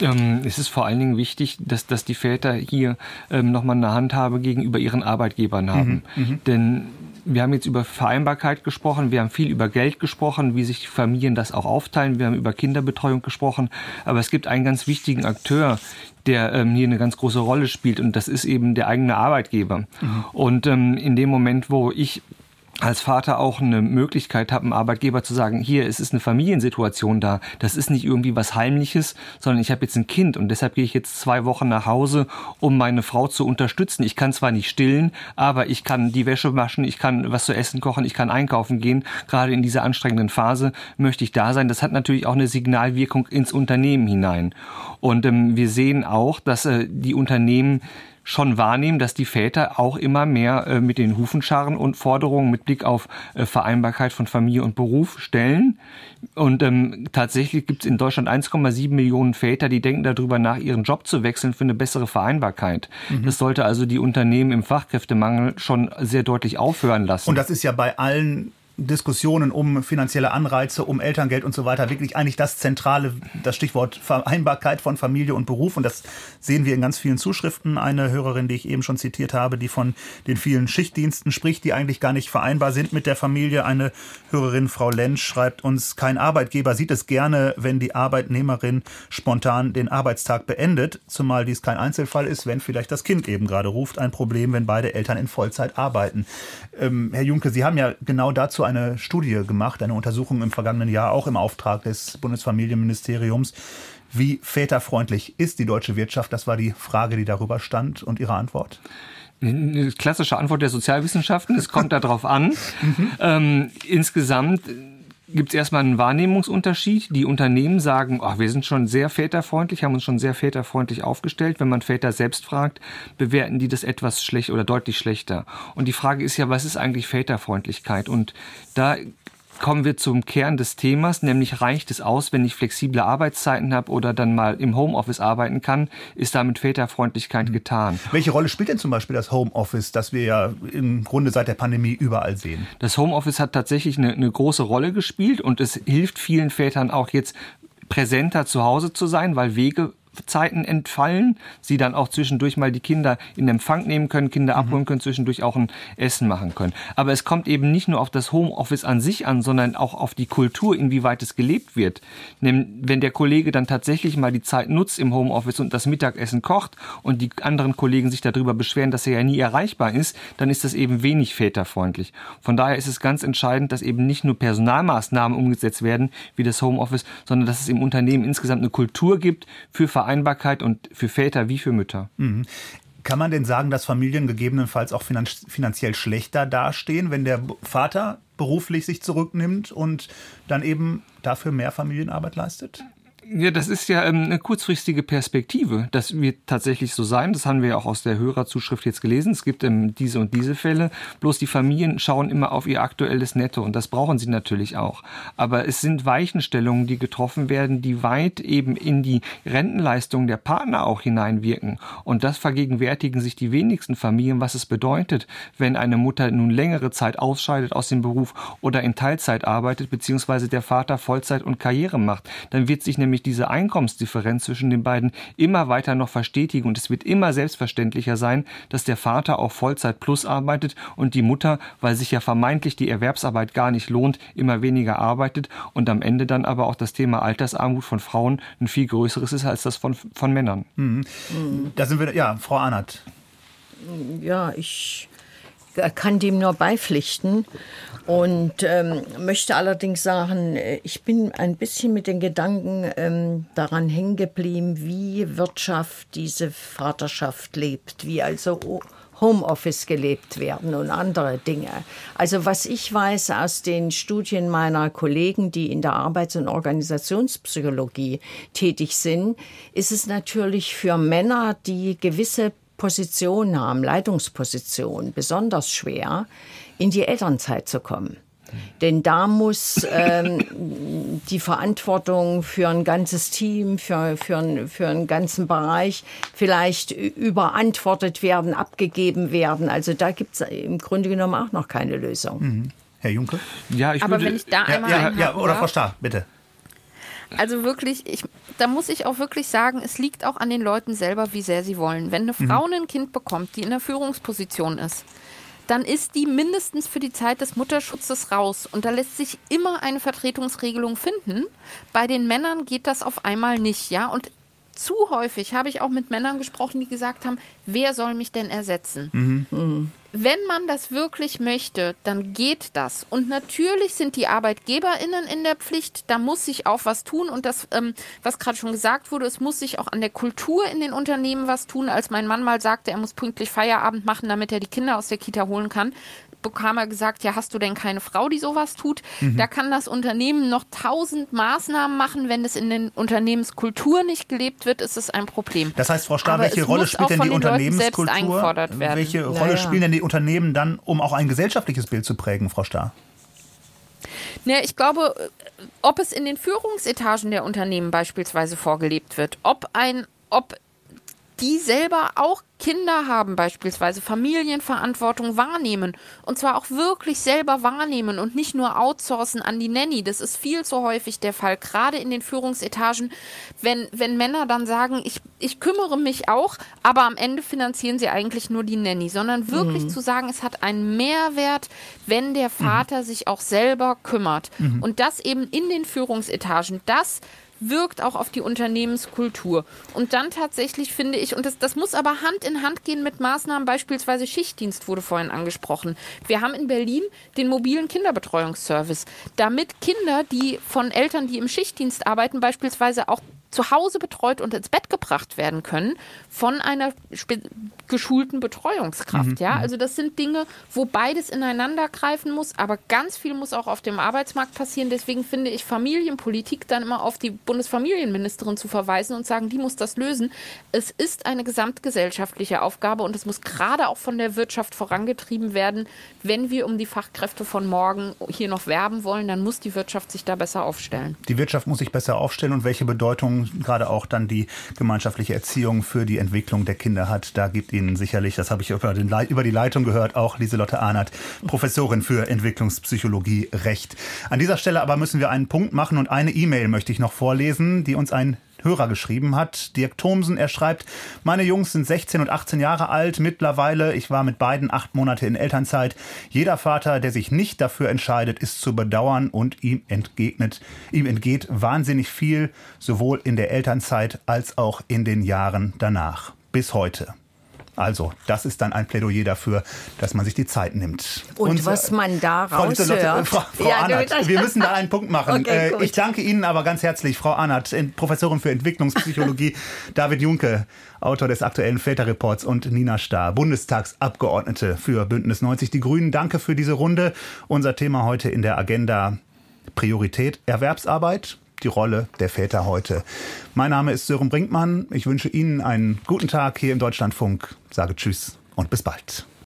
Ähm, es ist vor allen Dingen wichtig, dass, dass die Väter hier ähm, nochmal eine Handhabe gegenüber ihren Arbeitgebern haben. Mhm, mhm, Denn wir haben jetzt über Vereinbarkeit gesprochen, wir haben viel über Geld gesprochen, wie sich die Familien das auch aufteilen, wir haben über Kinderbetreuung gesprochen, aber es gibt einen ganz wichtigen Akteur, der ähm, hier eine ganz große Rolle spielt und das ist eben der eigene Arbeitgeber. Mhm. Und ähm, in dem Moment, wo ich als Vater auch eine Möglichkeit habe, einem Arbeitgeber zu sagen, hier, es ist eine Familiensituation da. Das ist nicht irgendwie was Heimliches, sondern ich habe jetzt ein Kind und deshalb gehe ich jetzt zwei Wochen nach Hause, um meine Frau zu unterstützen. Ich kann zwar nicht stillen, aber ich kann die Wäsche waschen, ich kann was zu essen kochen, ich kann einkaufen gehen. Gerade in dieser anstrengenden Phase möchte ich da sein. Das hat natürlich auch eine Signalwirkung ins Unternehmen hinein. Und ähm, wir sehen auch, dass äh, die Unternehmen schon wahrnehmen, dass die Väter auch immer mehr äh, mit den Hufen scharren und Forderungen mit Blick auf äh, Vereinbarkeit von Familie und Beruf stellen. Und ähm, tatsächlich gibt es in Deutschland 1,7 Millionen Väter, die denken darüber nach, ihren Job zu wechseln für eine bessere Vereinbarkeit. Mhm. Das sollte also die Unternehmen im Fachkräftemangel schon sehr deutlich aufhören lassen. Und das ist ja bei allen Diskussionen um finanzielle Anreize, um Elterngeld und so weiter wirklich eigentlich das zentrale, das Stichwort Vereinbarkeit von Familie und Beruf. Und das sehen wir in ganz vielen Zuschriften. Eine Hörerin, die ich eben schon zitiert habe, die von den vielen Schichtdiensten spricht, die eigentlich gar nicht vereinbar sind mit der Familie. Eine Hörerin, Frau Lensch, schreibt uns, kein Arbeitgeber sieht es gerne, wenn die Arbeitnehmerin spontan den Arbeitstag beendet, zumal dies kein Einzelfall ist, wenn vielleicht das Kind eben gerade ruft. Ein Problem, wenn beide Eltern in Vollzeit arbeiten. Ähm, Herr Junke, Sie haben ja genau dazu eine Studie gemacht, eine Untersuchung im vergangenen Jahr, auch im Auftrag des Bundesfamilienministeriums. Wie väterfreundlich ist die deutsche Wirtschaft? Das war die Frage, die darüber stand. Und Ihre Antwort? Eine klassische Antwort der Sozialwissenschaften. Es kommt darauf an. Mhm. Ähm, insgesamt gibt es erstmal einen Wahrnehmungsunterschied. Die Unternehmen sagen, oh, wir sind schon sehr väterfreundlich, haben uns schon sehr väterfreundlich aufgestellt. Wenn man Väter selbst fragt, bewerten die das etwas schlecht oder deutlich schlechter. Und die Frage ist ja, was ist eigentlich Väterfreundlichkeit? Und da kommen wir zum Kern des Themas, nämlich reicht es aus, wenn ich flexible Arbeitszeiten habe oder dann mal im Homeoffice arbeiten kann, ist damit Väterfreundlichkeit mhm. getan. Welche Rolle spielt denn zum Beispiel das Homeoffice, das wir ja im Grunde seit der Pandemie überall sehen? Das Homeoffice hat tatsächlich eine, eine große Rolle gespielt und es hilft vielen Vätern auch jetzt präsenter zu Hause zu sein, weil Wege Zeiten entfallen, sie dann auch zwischendurch mal die Kinder in Empfang nehmen können, Kinder mhm. abholen können, zwischendurch auch ein Essen machen können. Aber es kommt eben nicht nur auf das Homeoffice an sich an, sondern auch auf die Kultur, inwieweit es gelebt wird. Wenn der Kollege dann tatsächlich mal die Zeit nutzt im Homeoffice und das Mittagessen kocht und die anderen Kollegen sich darüber beschweren, dass er ja nie erreichbar ist, dann ist das eben wenig väterfreundlich. Von daher ist es ganz entscheidend, dass eben nicht nur Personalmaßnahmen umgesetzt werden, wie das Homeoffice, sondern dass es im Unternehmen insgesamt eine Kultur gibt für Verantwortung Vereinbarkeit und für Väter wie für Mütter. Mhm. Kann man denn sagen, dass Familien gegebenenfalls auch finanziell schlechter dastehen, wenn der Vater beruflich sich zurücknimmt und dann eben dafür mehr Familienarbeit leistet? Ja, das ist ja ähm, eine kurzfristige Perspektive. Das wird tatsächlich so sein. Das haben wir ja auch aus der Hörerzuschrift jetzt gelesen. Es gibt ähm, diese und diese Fälle. Bloß die Familien schauen immer auf ihr aktuelles Netto und das brauchen sie natürlich auch. Aber es sind Weichenstellungen, die getroffen werden, die weit eben in die Rentenleistungen der Partner auch hineinwirken. Und das vergegenwärtigen sich die wenigsten Familien, was es bedeutet, wenn eine Mutter nun längere Zeit ausscheidet aus dem Beruf oder in Teilzeit arbeitet, beziehungsweise der Vater Vollzeit und Karriere macht. Dann wird sich nämlich nämlich diese Einkommensdifferenz zwischen den beiden immer weiter noch verstetigen und es wird immer selbstverständlicher sein, dass der Vater auch Vollzeit plus arbeitet und die Mutter, weil sich ja vermeintlich die Erwerbsarbeit gar nicht lohnt, immer weniger arbeitet und am Ende dann aber auch das Thema Altersarmut von Frauen ein viel größeres ist als das von, von Männern. Mhm. Da sind wir, ja, Frau Arnert. Ja, ich kann dem nur beipflichten und ähm, möchte allerdings sagen, äh, ich bin ein bisschen mit den Gedanken ähm, daran hängen geblieben, wie Wirtschaft diese Vaterschaft lebt, wie also Homeoffice gelebt werden und andere Dinge. Also was ich weiß aus den Studien meiner Kollegen, die in der Arbeits- und Organisationspsychologie tätig sind, ist es natürlich für Männer, die gewisse Positionen haben, Leitungspositionen, besonders schwer, in die Elternzeit zu kommen. Denn da muss ähm, die Verantwortung für ein ganzes Team, für, für, für einen ganzen Bereich vielleicht überantwortet werden, abgegeben werden. Also da gibt es im Grunde genommen auch noch keine Lösung. Mhm. Herr Junke? Ja, ich Aber würde, wenn ich da einmal. Ja, ja, oder Frau Starr, bitte. Also wirklich, ich, da muss ich auch wirklich sagen, es liegt auch an den Leuten selber, wie sehr sie wollen. Wenn eine Frau mhm. ein Kind bekommt, die in der Führungsposition ist, dann ist die mindestens für die Zeit des Mutterschutzes raus. Und da lässt sich immer eine Vertretungsregelung finden. Bei den Männern geht das auf einmal nicht, ja. Und zu häufig habe ich auch mit Männern gesprochen, die gesagt haben, wer soll mich denn ersetzen? Mhm. Mhm. Wenn man das wirklich möchte, dann geht das. Und natürlich sind die ArbeitgeberInnen in der Pflicht, da muss sich auch was tun. Und das, ähm, was gerade schon gesagt wurde, es muss sich auch an der Kultur in den Unternehmen was tun. Als mein Mann mal sagte, er muss pünktlich Feierabend machen, damit er die Kinder aus der Kita holen kann, bekam er gesagt, ja, hast du denn keine Frau, die sowas tut? Mhm. Da kann das Unternehmen noch tausend Maßnahmen machen. Wenn es in den Unternehmenskultur nicht gelebt wird, ist es ein Problem. Das heißt, Frau Stahl, welche Rolle spielt denn die Unternehmenskultur? Welche Rolle naja. spielen denn die Unternehmen dann, um auch ein gesellschaftliches Bild zu prägen, Frau Stahl? Ja, ich glaube, ob es in den Führungsetagen der Unternehmen beispielsweise vorgelebt wird, ob ein, ob die selber auch Kinder haben, beispielsweise Familienverantwortung wahrnehmen und zwar auch wirklich selber wahrnehmen und nicht nur outsourcen an die Nanny. Das ist viel zu häufig der Fall, gerade in den Führungsetagen, wenn, wenn Männer dann sagen, ich, ich kümmere mich auch, aber am Ende finanzieren sie eigentlich nur die Nanny, sondern wirklich mhm. zu sagen, es hat einen Mehrwert, wenn der Vater mhm. sich auch selber kümmert. Mhm. Und das eben in den Führungsetagen, das wirkt auch auf die Unternehmenskultur. Und dann tatsächlich finde ich, und das, das muss aber Hand in Hand gehen mit Maßnahmen, beispielsweise Schichtdienst wurde vorhin angesprochen. Wir haben in Berlin den mobilen Kinderbetreuungsservice, damit Kinder, die von Eltern, die im Schichtdienst arbeiten, beispielsweise auch zu Hause betreut und ins Bett gebracht werden können von einer geschulten Betreuungskraft. Mhm. Ja, mhm. also das sind Dinge, wo beides ineinander greifen muss, aber ganz viel muss auch auf dem Arbeitsmarkt passieren. Deswegen finde ich Familienpolitik dann immer auf die Bundesfamilienministerin zu verweisen und sagen, die muss das lösen. Es ist eine gesamtgesellschaftliche Aufgabe und es muss gerade auch von der Wirtschaft vorangetrieben werden. Wenn wir um die Fachkräfte von morgen hier noch werben wollen, dann muss die Wirtschaft sich da besser aufstellen. Die Wirtschaft muss sich besser aufstellen und welche Bedeutung gerade auch dann die gemeinschaftliche Erziehung für die Entwicklung der Kinder hat. Da gibt Ihnen sicherlich, das habe ich über, den, über die Leitung gehört, auch Lieselotte Ahnert, Professorin für Entwicklungspsychologie, recht. An dieser Stelle aber müssen wir einen Punkt machen und eine E-Mail möchte ich noch vorlesen, die uns ein Hörer geschrieben hat. Dirk Thomsen, er schreibt, meine Jungs sind 16 und 18 Jahre alt mittlerweile. Ich war mit beiden acht Monate in Elternzeit. Jeder Vater, der sich nicht dafür entscheidet, ist zu bedauern und ihm entgegnet, ihm entgeht wahnsinnig viel, sowohl in der Elternzeit als auch in den Jahren danach. Bis heute. Also, das ist dann ein Plädoyer dafür, dass man sich die Zeit nimmt. Und, Und was man da raushört. Frau, Frau ja, Arnert, wir müssen da einen Punkt machen. Okay, äh, ich danke Ihnen aber ganz herzlich, Frau Arnert, Professorin für Entwicklungspsychologie, David Junke, Autor des aktuellen Väterreports und Nina Starr, Bundestagsabgeordnete für Bündnis 90 Die Grünen. Danke für diese Runde. Unser Thema heute in der Agenda Priorität Erwerbsarbeit die Rolle der Väter heute. Mein Name ist Sören Brinkmann. Ich wünsche Ihnen einen guten Tag hier im Deutschlandfunk. Sage Tschüss und bis bald.